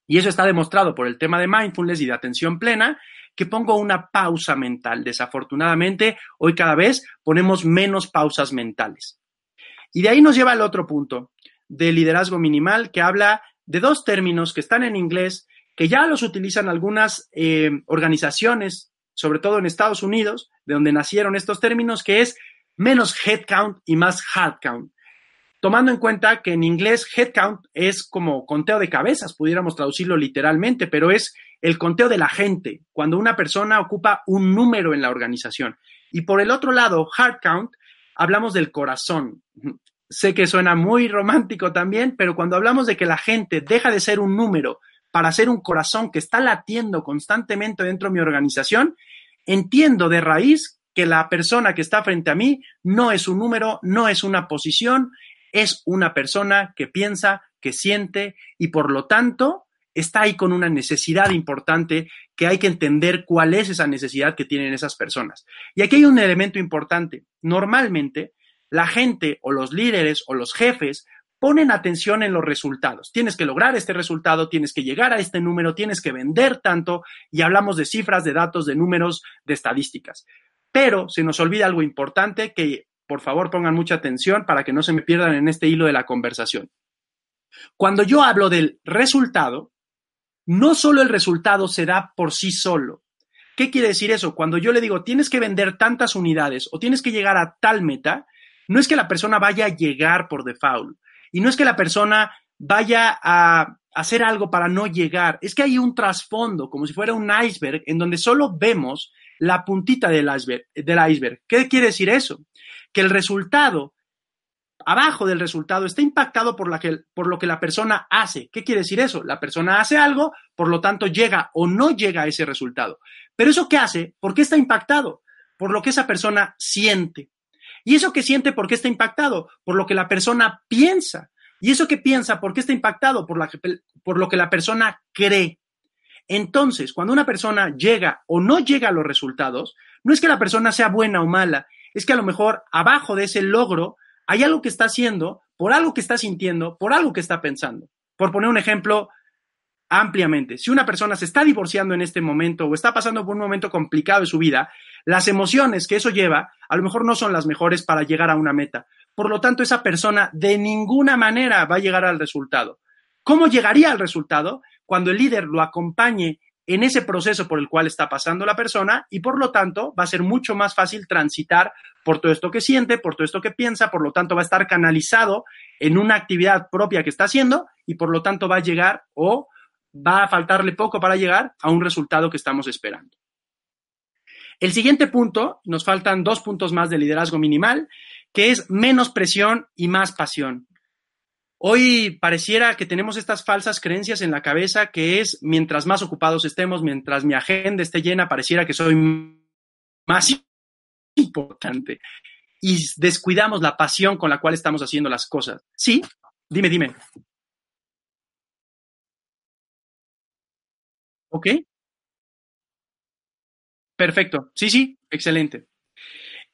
y eso está demostrado por el tema de mindfulness y de atención plena, que pongo una pausa mental. Desafortunadamente, hoy cada vez ponemos menos pausas mentales. Y de ahí nos lleva al otro punto, de liderazgo minimal que habla de dos términos que están en inglés, que ya los utilizan algunas eh, organizaciones, sobre todo en Estados Unidos, de donde nacieron estos términos, que es menos headcount y más headcount. Tomando en cuenta que en inglés headcount es como conteo de cabezas, pudiéramos traducirlo literalmente, pero es el conteo de la gente, cuando una persona ocupa un número en la organización. Y por el otro lado, heart count, hablamos del corazón. Sé que suena muy romántico también, pero cuando hablamos de que la gente deja de ser un número para ser un corazón que está latiendo constantemente dentro de mi organización, entiendo de raíz que la persona que está frente a mí no es un número, no es una posición, es una persona que piensa, que siente y por lo tanto está ahí con una necesidad importante que hay que entender cuál es esa necesidad que tienen esas personas. Y aquí hay un elemento importante. Normalmente la gente o los líderes o los jefes ponen atención en los resultados. Tienes que lograr este resultado, tienes que llegar a este número, tienes que vender tanto y hablamos de cifras, de datos, de números, de estadísticas. Pero se nos olvida algo importante que por favor pongan mucha atención para que no se me pierdan en este hilo de la conversación. Cuando yo hablo del resultado, no solo el resultado se da por sí solo. ¿Qué quiere decir eso? Cuando yo le digo tienes que vender tantas unidades o tienes que llegar a tal meta, no es que la persona vaya a llegar por default y no es que la persona vaya a hacer algo para no llegar, es que hay un trasfondo, como si fuera un iceberg, en donde solo vemos la puntita del iceberg. Del iceberg. ¿Qué quiere decir eso? Que el resultado, abajo del resultado, está impactado por, lo que la persona hace. ¿Qué quiere decir eso? La persona hace algo, por lo tanto llega o no llega a ese resultado. Pero eso qué hace? ¿Por qué está impactado? Por lo que esa persona siente. Y eso que siente, ¿por qué está impactado? Por lo que la persona piensa. Y eso que piensa, ¿por qué está impactado? Por, la, por lo que la persona cree. Entonces, cuando una persona llega o no llega a los resultados, no es que la persona sea buena o mala, es que a lo mejor abajo de ese logro hay algo que está haciendo, por algo que está sintiendo, por algo que está pensando. Por poner un ejemplo ampliamente, si una persona se está divorciando en este momento o está pasando por un momento complicado de su vida, las emociones que eso lleva a lo mejor no son las mejores para llegar a una meta. Por lo tanto, esa persona de ninguna manera va a llegar al resultado. ¿Cómo llegaría al resultado? Cuando el líder lo acompañe en ese proceso por el cual está pasando la persona y por lo tanto va a ser mucho más fácil transitar por todo esto que siente, por todo esto que piensa, por lo tanto va a estar canalizado en una actividad propia que está haciendo y por lo tanto va a llegar o va a faltarle poco para llegar a un resultado que estamos esperando. El siguiente punto, nos faltan dos puntos más de liderazgo minimal, que es menos presión y más pasión. Hoy pareciera que tenemos estas falsas creencias en la cabeza que es mientras más ocupados estemos, mientras mi agenda esté llena, pareciera que soy más importante. Y descuidamos la pasión con la cual estamos haciendo las cosas. Sí, dime, dime. ¿Ok? Perfecto. Sí, sí, excelente.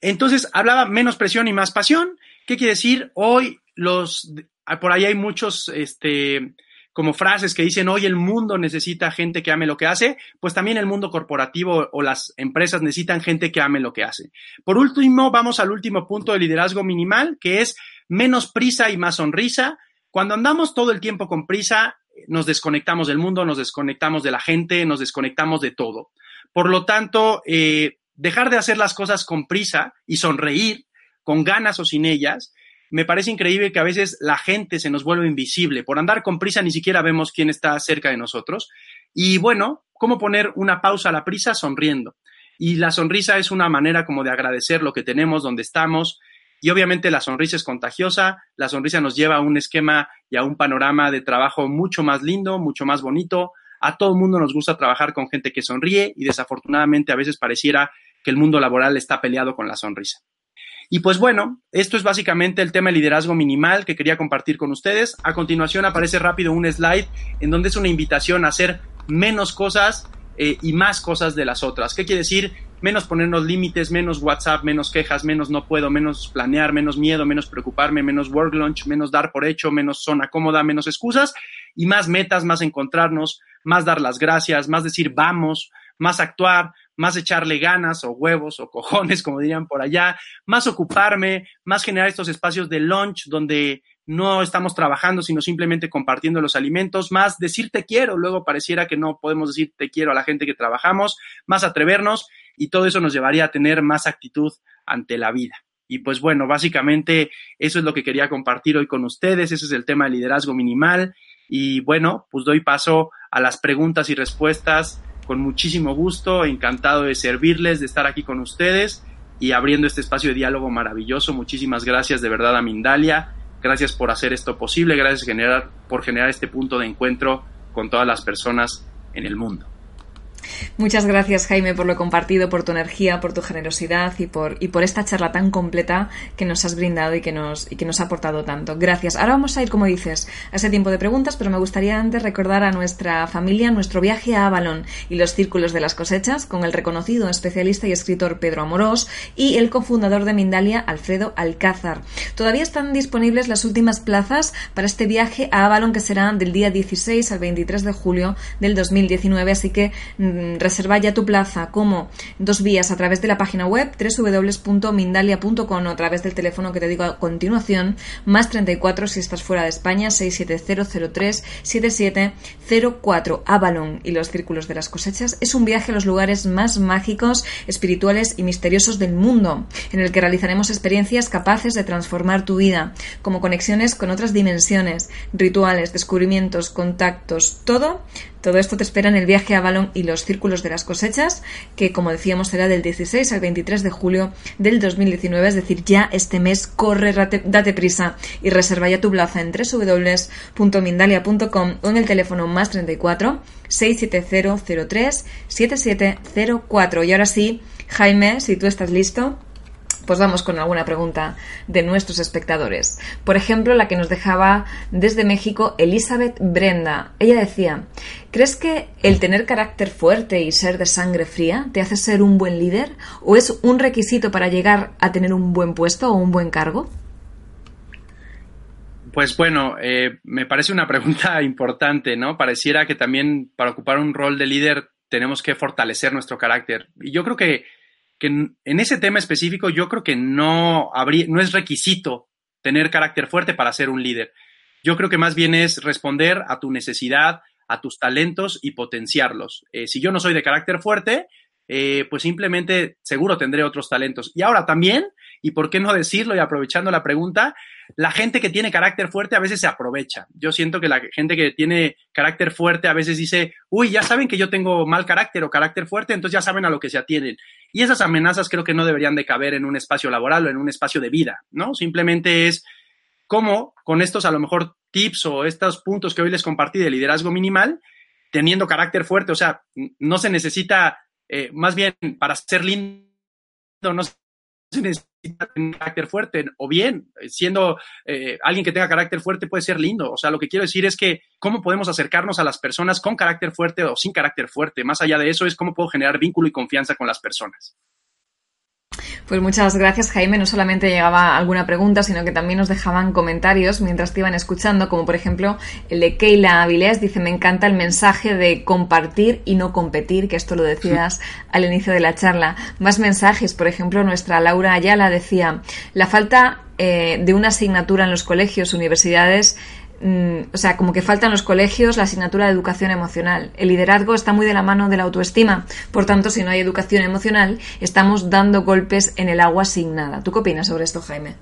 Entonces, hablaba menos presión y más pasión. ¿Qué quiere decir? Hoy los, por ahí hay muchos, este, como frases que dicen hoy el mundo necesita gente que ame lo que hace, pues también el mundo corporativo o las empresas necesitan gente que ame lo que hace. Por último, vamos al último punto de liderazgo minimal, que es menos prisa y más sonrisa. Cuando andamos todo el tiempo con prisa, nos desconectamos del mundo, nos desconectamos de la gente, nos desconectamos de todo. Por lo tanto, eh, dejar de hacer las cosas con prisa y sonreír, con ganas o sin ellas, me parece increíble que a veces la gente se nos vuelve invisible. Por andar con prisa ni siquiera vemos quién está cerca de nosotros. Y bueno, ¿cómo poner una pausa a la prisa? Sonriendo. Y la sonrisa es una manera como de agradecer lo que tenemos, donde estamos. Y obviamente la sonrisa es contagiosa, la sonrisa nos lleva a un esquema y a un panorama de trabajo mucho más lindo, mucho más bonito. A todo el mundo nos gusta trabajar con gente que sonríe y desafortunadamente a veces pareciera que el mundo laboral está peleado con la sonrisa. Y pues bueno, esto es básicamente el tema de liderazgo minimal que quería compartir con ustedes. A continuación aparece rápido un slide en donde es una invitación a hacer menos cosas eh, y más cosas de las otras. ¿Qué quiere decir? Menos ponernos límites, menos WhatsApp, menos quejas, menos no puedo, menos planear, menos miedo, menos preocuparme, menos work lunch, menos dar por hecho, menos zona cómoda, menos excusas y más metas, más encontrarnos, más dar las gracias, más decir vamos, más actuar, más echarle ganas o huevos o cojones, como dirían por allá, más ocuparme, más generar estos espacios de lunch donde no estamos trabajando, sino simplemente compartiendo los alimentos, más decir te quiero, luego pareciera que no podemos decir te quiero a la gente que trabajamos, más atrevernos y todo eso nos llevaría a tener más actitud ante la vida. Y pues bueno, básicamente eso es lo que quería compartir hoy con ustedes, ese es el tema del liderazgo minimal y bueno, pues doy paso a las preguntas y respuestas con muchísimo gusto, encantado de servirles, de estar aquí con ustedes y abriendo este espacio de diálogo maravilloso. Muchísimas gracias de verdad a Mindalia Gracias por hacer esto posible, gracias por generar este punto de encuentro con todas las personas en el mundo. Muchas gracias, Jaime, por lo compartido, por tu energía, por tu generosidad y por, y por esta charla tan completa que nos has brindado y que nos, y que nos ha aportado tanto. Gracias. Ahora vamos a ir, como dices, a ese tiempo de preguntas, pero me gustaría antes recordar a nuestra familia nuestro viaje a Avalon y los círculos de las cosechas con el reconocido especialista y escritor Pedro Amorós y el cofundador de Mindalia, Alfredo Alcázar. Todavía están disponibles las últimas plazas para este viaje a Avalon que será del día 16 al 23 de julio del 2019, así que reserva ya tu plaza como dos vías a través de la página web www.mindalia.com o a través del teléfono que te digo a continuación, más 34 si estás fuera de España, 670037704 Avalon y los círculos de las cosechas. Es un viaje a los lugares más mágicos, espirituales y misteriosos del mundo, en el que realizaremos experiencias capaces de transformar tu vida, como conexiones con otras dimensiones, rituales, descubrimientos, contactos, todo todo esto te espera en el viaje a Avalon y los círculos de las cosechas, que como decíamos será del 16 al 23 de julio del 2019, es decir, ya este mes corre, date prisa y reserva ya tu plaza en www.mindalia.com o en el teléfono más 34 67003 7704. Y ahora sí, Jaime, si tú estás listo, pues vamos con alguna pregunta de nuestros espectadores. Por ejemplo, la que nos dejaba desde México Elizabeth Brenda. Ella decía, ¿crees que el tener carácter fuerte y ser de sangre fría te hace ser un buen líder? ¿O es un requisito para llegar a tener un buen puesto o un buen cargo? Pues bueno, eh, me parece una pregunta importante, ¿no? Pareciera que también para ocupar un rol de líder tenemos que fortalecer nuestro carácter. Y yo creo que que en, ese tema específico yo creo que no, es requisito tener carácter fuerte para ser un líder. Yo creo que más bien es responder a tu necesidad, a tus talentos y potenciarlos. Eh, si yo no soy de carácter fuerte, eh, pues simplemente seguro tendré otros talentos. Y ahora también, y por qué no decirlo y aprovechando la pregunta, la gente que tiene carácter fuerte a veces se aprovecha. Yo siento que la gente que tiene carácter fuerte a veces dice, uy, ya saben que yo tengo mal carácter o carácter fuerte, entonces ya saben a lo que se atienen. Y esas amenazas creo que no deberían de caber en un espacio laboral o en un espacio de vida, ¿no? Simplemente es cómo con estos a lo mejor tips o estos puntos que hoy les compartí de liderazgo minimal, teniendo carácter fuerte, o sea, no se necesita eh, más bien para ser lindo no se necesita tener carácter fuerte, o bien, siendo eh, alguien que tenga carácter fuerte puede ser lindo. O sea, lo que quiero decir es que cómo podemos acercarnos a las personas con carácter fuerte o sin carácter fuerte. Más allá de eso es cómo puedo generar vínculo y confianza con las personas. Pues muchas gracias, Jaime. No solamente llegaba alguna pregunta, sino que también nos dejaban comentarios mientras te iban escuchando, como por ejemplo el de Keila Avilés, dice, me encanta el mensaje de compartir y no competir, que esto lo decías al inicio de la charla. Más mensajes, por ejemplo, nuestra Laura Ayala decía, la falta eh, de una asignatura en los colegios, universidades, o sea, como que faltan los colegios la asignatura de educación emocional. El liderazgo está muy de la mano de la autoestima. Por tanto, si no hay educación emocional, estamos dando golpes en el agua sin nada. ¿Tú qué opinas sobre esto, Jaime?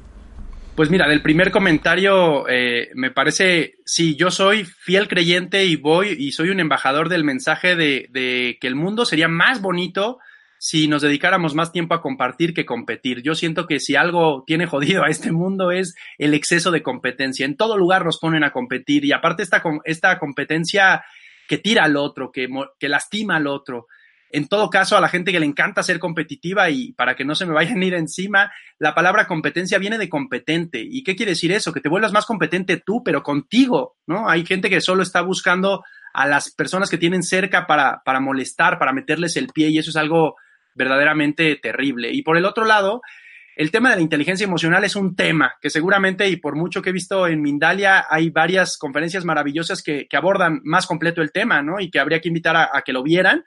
Pues mira, del primer comentario eh, me parece, sí, yo soy fiel creyente y voy y soy un embajador del mensaje de que el mundo sería más bonito si nos dedicáramos más tiempo a compartir que competir. Yo siento que si algo tiene jodido a este mundo es el exceso de competencia. En todo lugar nos ponen a competir y aparte esta, esta competencia que tira al otro, que, que lastima al otro. En todo caso, a la gente que le encanta ser competitiva y para que no se me vayan a ir encima, la palabra competencia viene de competente. ¿Y qué quiere decir eso? Que te vuelvas más competente tú, pero contigo, ¿no? Hay gente que solo está buscando a las personas que tienen cerca para, para molestar, para meterles el pie y eso es algo verdaderamente terrible. Y por el otro lado, el tema de la inteligencia emocional es un tema que seguramente, y por mucho que he visto en Mindalia, hay varias conferencias maravillosas que, abordan más completo el tema, ¿no? Y que habría que invitar a, que lo vieran.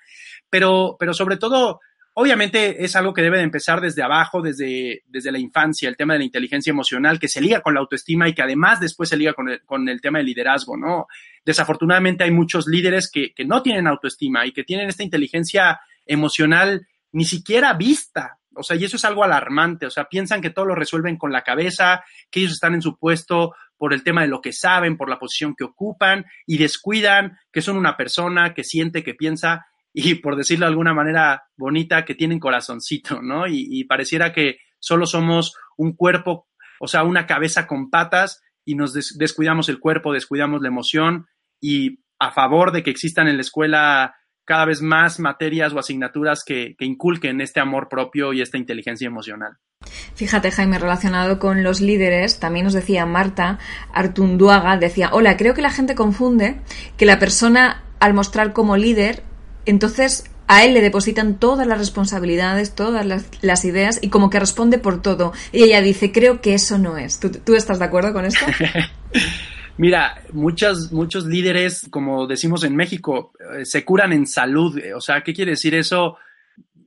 Pero, pero sobre todo, obviamente es algo que debe de empezar desde abajo, desde, desde la infancia, el tema de la inteligencia emocional, que se liga con la autoestima y que además después se liga con el, con el tema del liderazgo, ¿no? Desafortunadamente hay muchos líderes que, que no tienen autoestima y que tienen esta inteligencia emocional ni siquiera vista. O sea, y eso es algo alarmante. O sea, piensan que todo lo resuelven con la cabeza, que ellos están en su puesto por el tema de lo que saben, por la posición que ocupan, y descuidan que son una persona que siente, que piensa, y por decirlo de alguna manera bonita, que tienen corazoncito, ¿no? Y, pareciera que solo somos un cuerpo, o sea, una cabeza con patas, y nos descuidamos el cuerpo, descuidamos la emoción, y a favor de que existan en la escuela cada vez más materias o asignaturas que, inculquen este amor propio y esta inteligencia emocional. Fíjate, Jaime, relacionado con los líderes, también nos decía Marta Artunduaga, decía, hola, creo que la gente confunde que la persona al mostrar como líder, entonces a él le depositan todas las responsabilidades, todas las, ideas y como que responde por todo. Y ella dice, creo que eso no es. ¿Tú, tú estás de acuerdo con esto? Mira, muchos, muchos líderes, como decimos en México, eh, se curan en salud. O sea, ¿qué quiere decir eso?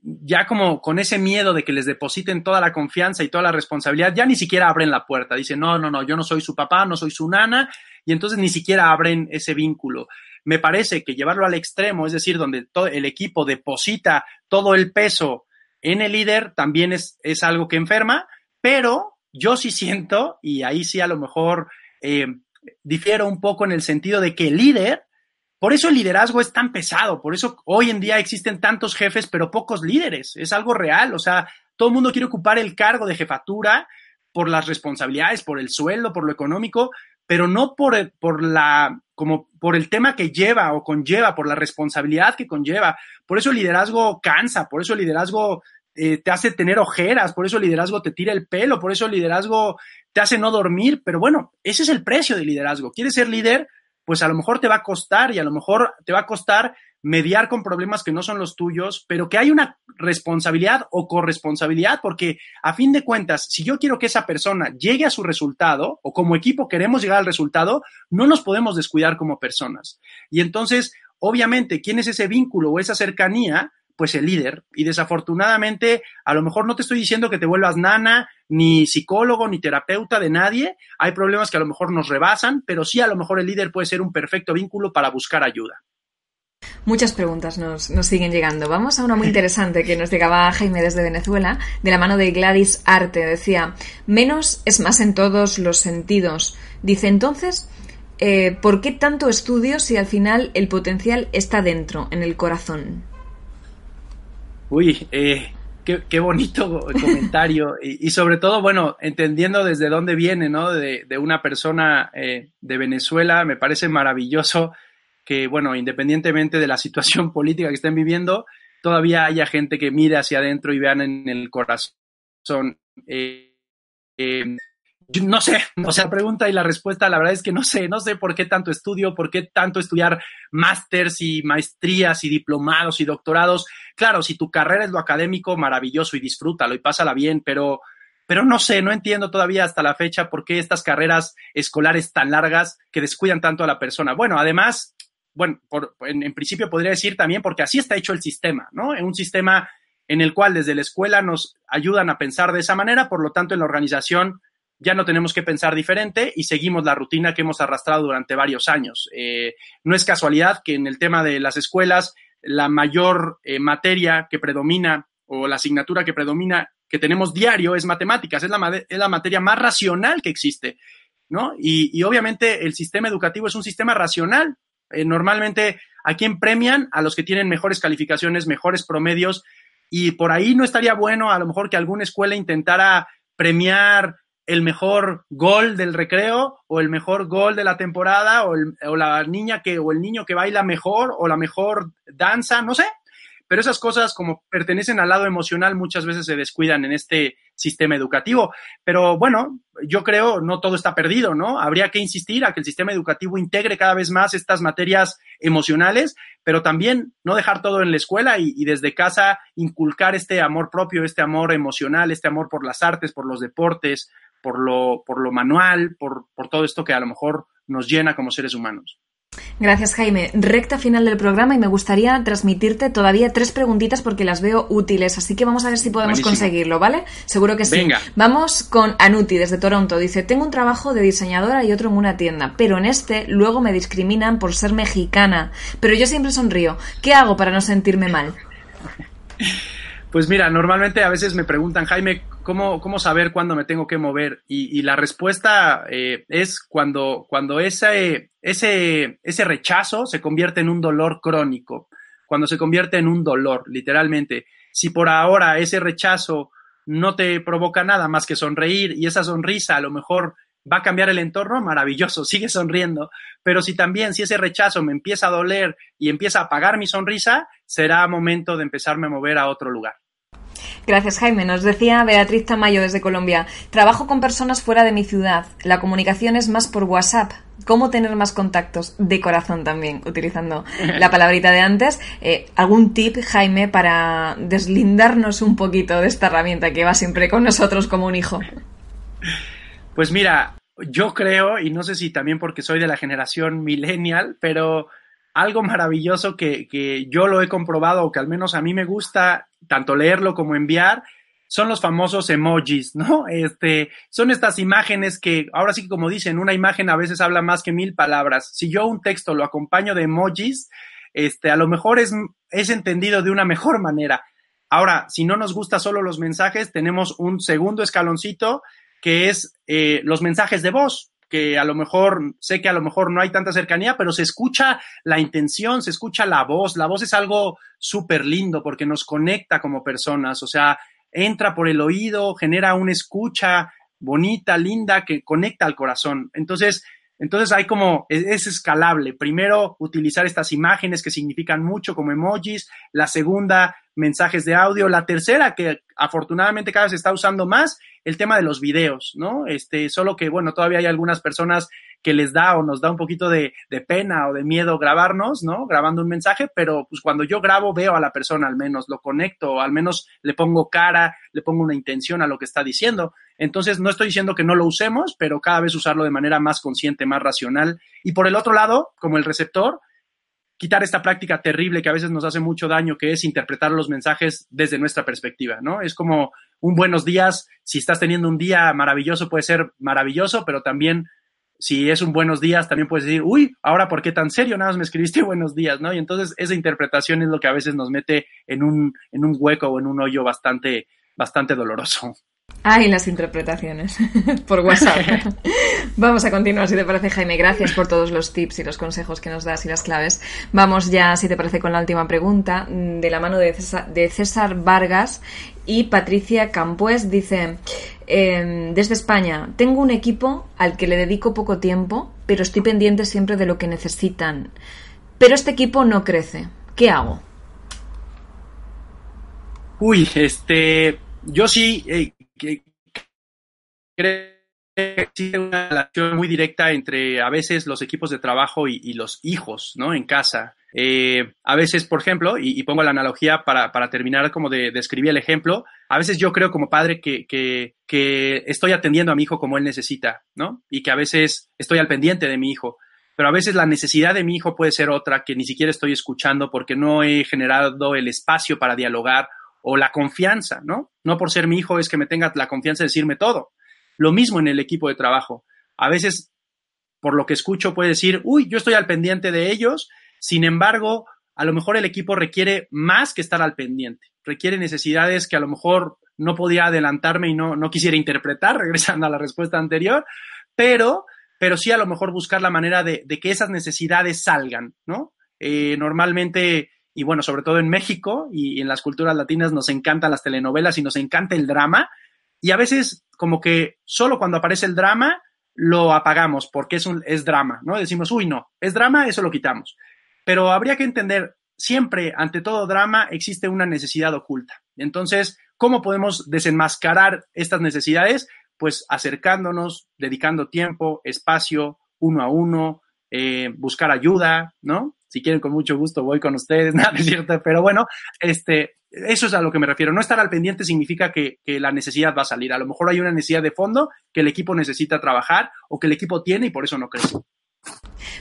Ya como con ese miedo de que les depositen toda la confianza y toda la responsabilidad, ya ni siquiera abren la puerta. Dicen, no, no, no, yo no soy su papá, no soy su nana, y entonces ni siquiera abren ese vínculo. Me parece que llevarlo al extremo, es decir, donde todo el equipo deposita todo el peso en el líder, también es, es algo que enferma, pero yo sí siento, y ahí sí a lo mejor eh, difiero un poco en el sentido de que el líder, por eso el liderazgo es tan pesado, por eso hoy en día existen tantos jefes, pero pocos líderes, es algo real, o sea, todo el mundo quiere ocupar el cargo de jefatura por las responsabilidades, por el sueldo, por lo económico, pero no por, por la como por el tema que lleva o conlleva, por la responsabilidad que conlleva. Por eso el liderazgo cansa, por eso el liderazgo eh, te hace tener ojeras, por eso el liderazgo te tira el pelo, por eso el liderazgo te hace no dormir, pero bueno, ese es el precio del liderazgo. ¿Quieres ser líder? Pues a lo mejor te va a costar y a lo mejor te va a costar mediar con problemas que no son los tuyos, pero que hay una responsabilidad o corresponsabilidad, porque a fin de cuentas, si yo quiero que esa persona llegue a su resultado, o como equipo queremos llegar al resultado, no nos podemos descuidar como personas. Y entonces, obviamente, ¿quién es ese vínculo o esa cercanía? Pues el líder. Y desafortunadamente, a lo mejor no te estoy diciendo que te vuelvas nana, ni psicólogo, ni terapeuta de nadie. Hay problemas que a lo mejor nos rebasan, pero sí a lo mejor el líder puede ser un perfecto vínculo para buscar ayuda. Muchas preguntas nos, siguen llegando. Vamos a una muy interesante que nos llegaba Jaime desde Venezuela, de la mano de Gladys Arte. Decía, menos es más en todos los sentidos. Dice entonces, eh, ¿por qué tanto estudio si al final el potencial está dentro, en el corazón? Uy, eh, qué, bonito comentario. y, sobre todo, bueno, entendiendo desde dónde viene, ¿no? De, una persona eh, de Venezuela, me parece maravilloso que, bueno, independientemente de la situación política que estén viviendo, todavía haya gente que mire hacia adentro y vean en el corazón. Eh, no sé, o sea, pregunta y la respuesta, la verdad es que no sé, no sé por qué tanto estudio, por qué tanto estudiar másters y maestrías y diplomados y doctorados. Claro, si tu carrera es lo académico, maravilloso y disfrútalo y pásala bien, pero, pero no sé, no entiendo todavía hasta la fecha por qué estas carreras escolares tan largas que descuidan tanto a la persona. Bueno, además, bueno, en, en principio podría decir también porque así está hecho el sistema, ¿no? En un sistema en el cual desde la escuela nos ayudan a pensar de esa manera, por lo tanto en la organización ya no tenemos que pensar diferente y seguimos la rutina que hemos arrastrado durante varios años. Eh, no es casualidad que en el tema de las escuelas la mayor eh, materia que predomina o la asignatura que predomina que tenemos diario es matemáticas, es la, es la materia más racional que existe, ¿no? Y, obviamente el sistema educativo es un sistema racional. Eh, normalmente a quien premian a los que tienen mejores calificaciones, mejores promedios, y por ahí no estaría bueno a lo mejor que alguna escuela intentara premiar el mejor gol del recreo o el mejor gol de la temporada o, la niña que o el niño que baila mejor o la mejor danza, no sé. Pero esas cosas como pertenecen al lado emocional muchas veces se descuidan en este sistema educativo. Pero bueno, yo creo no todo está perdido, ¿no? Habría que insistir a que el sistema educativo integre cada vez más estas materias emocionales, pero también no dejar todo en la escuela y, y desde casa inculcar este amor propio, este amor emocional, este amor por las artes, por los deportes, por lo, por lo manual, por, por todo esto que a lo mejor nos llena como seres humanos. Gracias, Jaime. Recta final del programa y me gustaría transmitirte todavía tres preguntitas porque las veo útiles, así que vamos a ver si podemos conseguirlo, ¿vale? Seguro que sí. Venga. Vamos con Anuti desde Toronto. Dice, tengo un trabajo de diseñadora y otro en una tienda, pero en este luego me discriminan por ser mexicana. Pero yo siempre sonrío. ¿Qué hago para no sentirme mal? Pues mira, normalmente a veces me preguntan, Jaime, ¿cómo, cómo saber cuándo me tengo que mover? Y, la respuesta eh, es cuando, cuando ese, ese, ese rechazo se convierte en un dolor crónico, cuando se convierte en un dolor, literalmente. Si por ahora ese rechazo no te provoca nada más que sonreír y esa sonrisa a lo mejor va a cambiar el entorno, maravilloso, sigue sonriendo. Pero si también, si ese rechazo me empieza a doler y empieza a apagar mi sonrisa, será momento de empezarme a mover a otro lugar. Gracias, Jaime. Nos decía Beatriz Tamayo desde Colombia. Trabajo con personas fuera de mi ciudad. La comunicación es más por WhatsApp. ¿Cómo tener más contactos? De corazón también, utilizando la palabrita de antes. Eh, ¿Algún tip, Jaime, para deslindarnos un poquito de esta herramienta que va siempre con nosotros como un hijo? Pues mira, yo creo, y no sé si también porque soy de la generación millennial, pero algo maravilloso que, que, yo lo he comprobado o que al menos a mí me gusta tanto leerlo como enviar son los famosos emojis, ¿no? Este, son estas imágenes que ahora sí que como dicen, una imagen a veces habla más que mil palabras. Si yo un texto lo acompaño de emojis, este, a lo mejor es, es entendido de una mejor manera. Ahora, si no nos gusta solo los mensajes, tenemos un segundo escaloncito que es eh, los mensajes de voz que a lo mejor, sé que a lo mejor no hay tanta cercanía, pero se escucha la intención, se escucha la voz. La voz es algo súper lindo porque nos conecta como personas, o sea, entra por el oído, genera una escucha bonita, linda, que conecta al corazón. Entonces, entonces hay como, es, escalable. Primero, utilizar estas imágenes que significan mucho como emojis. La segunda, mensajes de audio. La tercera, que afortunadamente cada vez se está usando más, el tema de los videos, ¿no? Este, solo que, bueno, todavía hay algunas personas que les da o nos da un poquito de, pena o de miedo grabarnos, ¿no? Grabando un mensaje, pero pues cuando yo grabo veo a la persona al menos, lo conecto, al menos le pongo cara, le pongo una intención a lo que está diciendo. Entonces, no estoy diciendo que no lo usemos, pero cada vez usarlo de manera más consciente, más racional. Y por el otro lado, como el receptor, quitar esta práctica terrible que a veces nos hace mucho daño, que es interpretar los mensajes desde nuestra perspectiva, ¿no? Es como un buenos días, si estás teniendo un día maravilloso puede ser maravilloso, pero también si es un buenos días, también puedes decir, uy, ahora por qué tan serio nada más me escribiste buenos días, ¿no? Y entonces esa interpretación es lo que a veces nos mete en un, en un hueco o en un hoyo bastante, bastante doloroso. Ay, las interpretaciones por WhatsApp. Vamos a continuar, si te parece, Jaime. Gracias por todos los tips y los consejos que nos das y las claves. Vamos ya, si te parece, con la última pregunta, de la mano de César, Vargas y Patricia Campues. Dice, em, desde España, tengo un equipo al que le dedico poco tiempo, pero estoy pendiente siempre de lo que necesitan. Pero este equipo no crece. ¿Qué hago? Uy, este, yo sí, eh, que creo existe una relación muy directa entre a veces los equipos de trabajo y, los hijos, ¿no? En casa. Eh, a veces, por ejemplo, y, pongo la analogía para, terminar como de, describir el ejemplo, a veces yo creo como padre que, que, que, estoy atendiendo a mi hijo como él necesita, ¿no? Y que a veces estoy al pendiente de mi hijo. Pero a veces la necesidad de mi hijo puede ser otra que ni siquiera estoy escuchando porque no he generado el espacio para dialogar o la confianza, ¿no? No por ser mi hijo es que me tenga la confianza de decirme todo. Lo mismo en el equipo de trabajo. A veces, por lo que escucho, puede decir, uy, yo estoy al pendiente de ellos, sin embargo, a lo mejor el equipo requiere más que estar al pendiente, requiere necesidades que a lo mejor no podía adelantarme y no, no quisiera interpretar, regresando a la respuesta anterior, pero, pero sí a lo mejor buscar la manera de, que esas necesidades salgan, ¿no? Eh, normalmente y bueno, sobre todo en México y en las culturas latinas nos encantan las telenovelas y nos encanta el drama. Y a veces como que solo cuando aparece el drama lo apagamos porque es, un, es drama, ¿no? Decimos, uy, no, es drama, eso lo quitamos. Pero habría que entender, siempre ante todo drama existe una necesidad oculta. Entonces, ¿cómo podemos desenmascarar estas necesidades? Pues acercándonos, dedicando tiempo, espacio, uno a uno, eh, buscar ayuda, ¿no? Si quieren con mucho gusto voy con ustedes, nada, es cierto, pero bueno, este, eso es a lo que me refiero. No estar al pendiente significa que, que, la necesidad va a salir. A lo mejor hay una necesidad de fondo que el equipo necesita trabajar o que el equipo tiene y por eso no crece.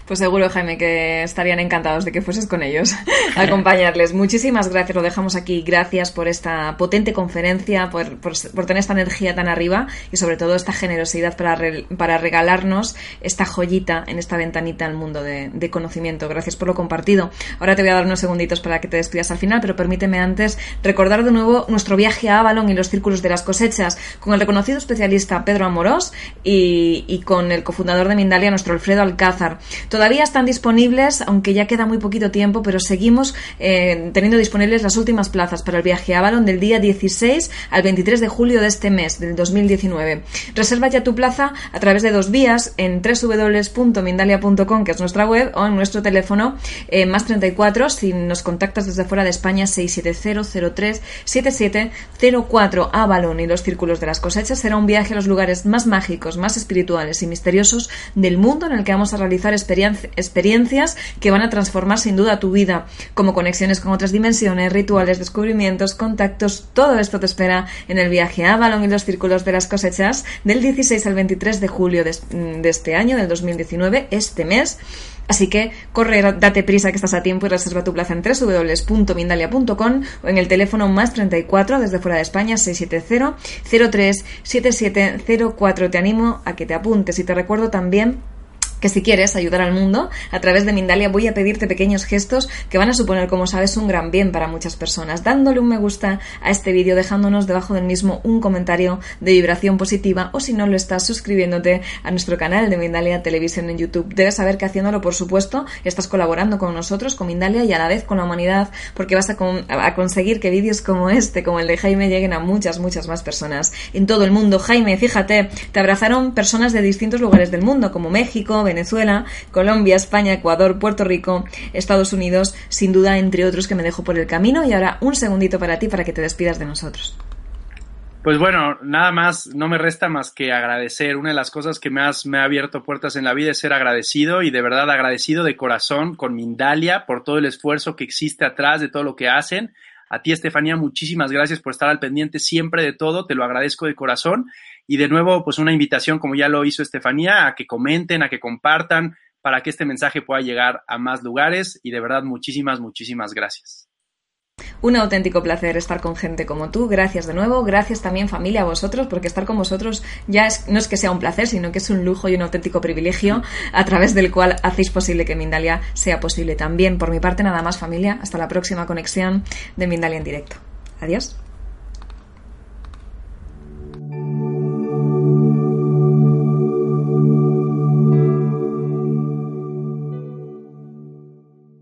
Pues seguro, Jaime, que estarían encantados de que fueses con ellos a acompañarles. Muchísimas gracias, lo dejamos aquí. Gracias por esta potente conferencia, por, tener esta energía tan arriba y sobre todo esta generosidad para, para regalarnos esta joyita en esta ventanita al mundo de, conocimiento. Gracias por lo compartido. Ahora te voy a dar unos segunditos para que te despidas al final, pero permíteme antes recordar de nuevo nuestro viaje a Avalon y los círculos de las cosechas con el reconocido especialista Pedro Amorós y, y con el cofundador de Mindalia, nuestro Alfredo Alcázar. Todavía están disponibles, aunque ya queda muy poquito tiempo, pero seguimos eh, teniendo disponibles las últimas plazas para el viaje a Avalon del día 16 al 23 de julio de este mes, del 2019. Reserva ya tu plaza a través de dos vías en www.mindalia.com, que es nuestra web, o en nuestro teléfono eh, más 34 si nos contactas desde fuera de España 670037704 Avalon y los círculos de las cosechas. Será un viaje a los lugares más mágicos, más espirituales y misteriosos del mundo en el que vamos a realizar experiencias que van a transformar sin duda tu vida, como conexiones con otras dimensiones, rituales, descubrimientos, contactos. Todo esto te espera en el viaje a Avalon y los círculos de las cosechas del 16 al 23 de julio de, este año, del 2019, este mes. Así que corre, date prisa que estás a tiempo y reserva tu plaza en www.mindalia.com o en el teléfono más 34 desde fuera de España 670 03 7704. Te animo a que te apuntes y te recuerdo también que si quieres ayudar al mundo, a través de Mindalia voy a pedirte pequeños gestos que van a suponer, como sabes, un gran bien para muchas personas. Dándole un me gusta a este vídeo, dejándonos debajo del mismo un comentario de vibración positiva o si no lo estás suscribiéndote a nuestro canal de Mindalia Televisión en YouTube. Debes saber que haciéndolo, por supuesto, estás colaborando con nosotros, con Mindalia y a la vez con la humanidad, porque vas a, a conseguir que vídeos como este, como el de Jaime, lleguen a muchas, muchas más personas en todo el mundo. Jaime, fíjate, te abrazaron personas de distintos lugares del mundo, como México, Venezuela, Colombia, España, Ecuador, Puerto Rico, Estados Unidos, sin duda entre otros que me dejo por el camino. Y ahora un segundito para ti para que te despidas de nosotros. Pues bueno, nada más, no me resta más que agradecer. Una de las cosas que más me ha abierto puertas en la vida es ser agradecido y de verdad agradecido de corazón con Mindalia por todo el esfuerzo que existe atrás de todo lo que hacen. A ti, Estefanía, muchísimas gracias por estar al pendiente siempre de todo, te lo agradezco de corazón. Y de nuevo, pues una invitación, como ya lo hizo Estefanía, a que comenten, a que compartan, para que este mensaje pueda llegar a más lugares. Y de verdad, muchísimas, muchísimas gracias. Un auténtico placer estar con gente como tú. Gracias de nuevo. Gracias también familia a vosotros, porque estar con vosotros ya no es que sea un placer, sino que es un lujo y un auténtico privilegio a través del cual hacéis posible que Mindalia sea posible también. Por mi parte, nada más familia. Hasta la próxima conexión de Mindalia en directo. Adiós.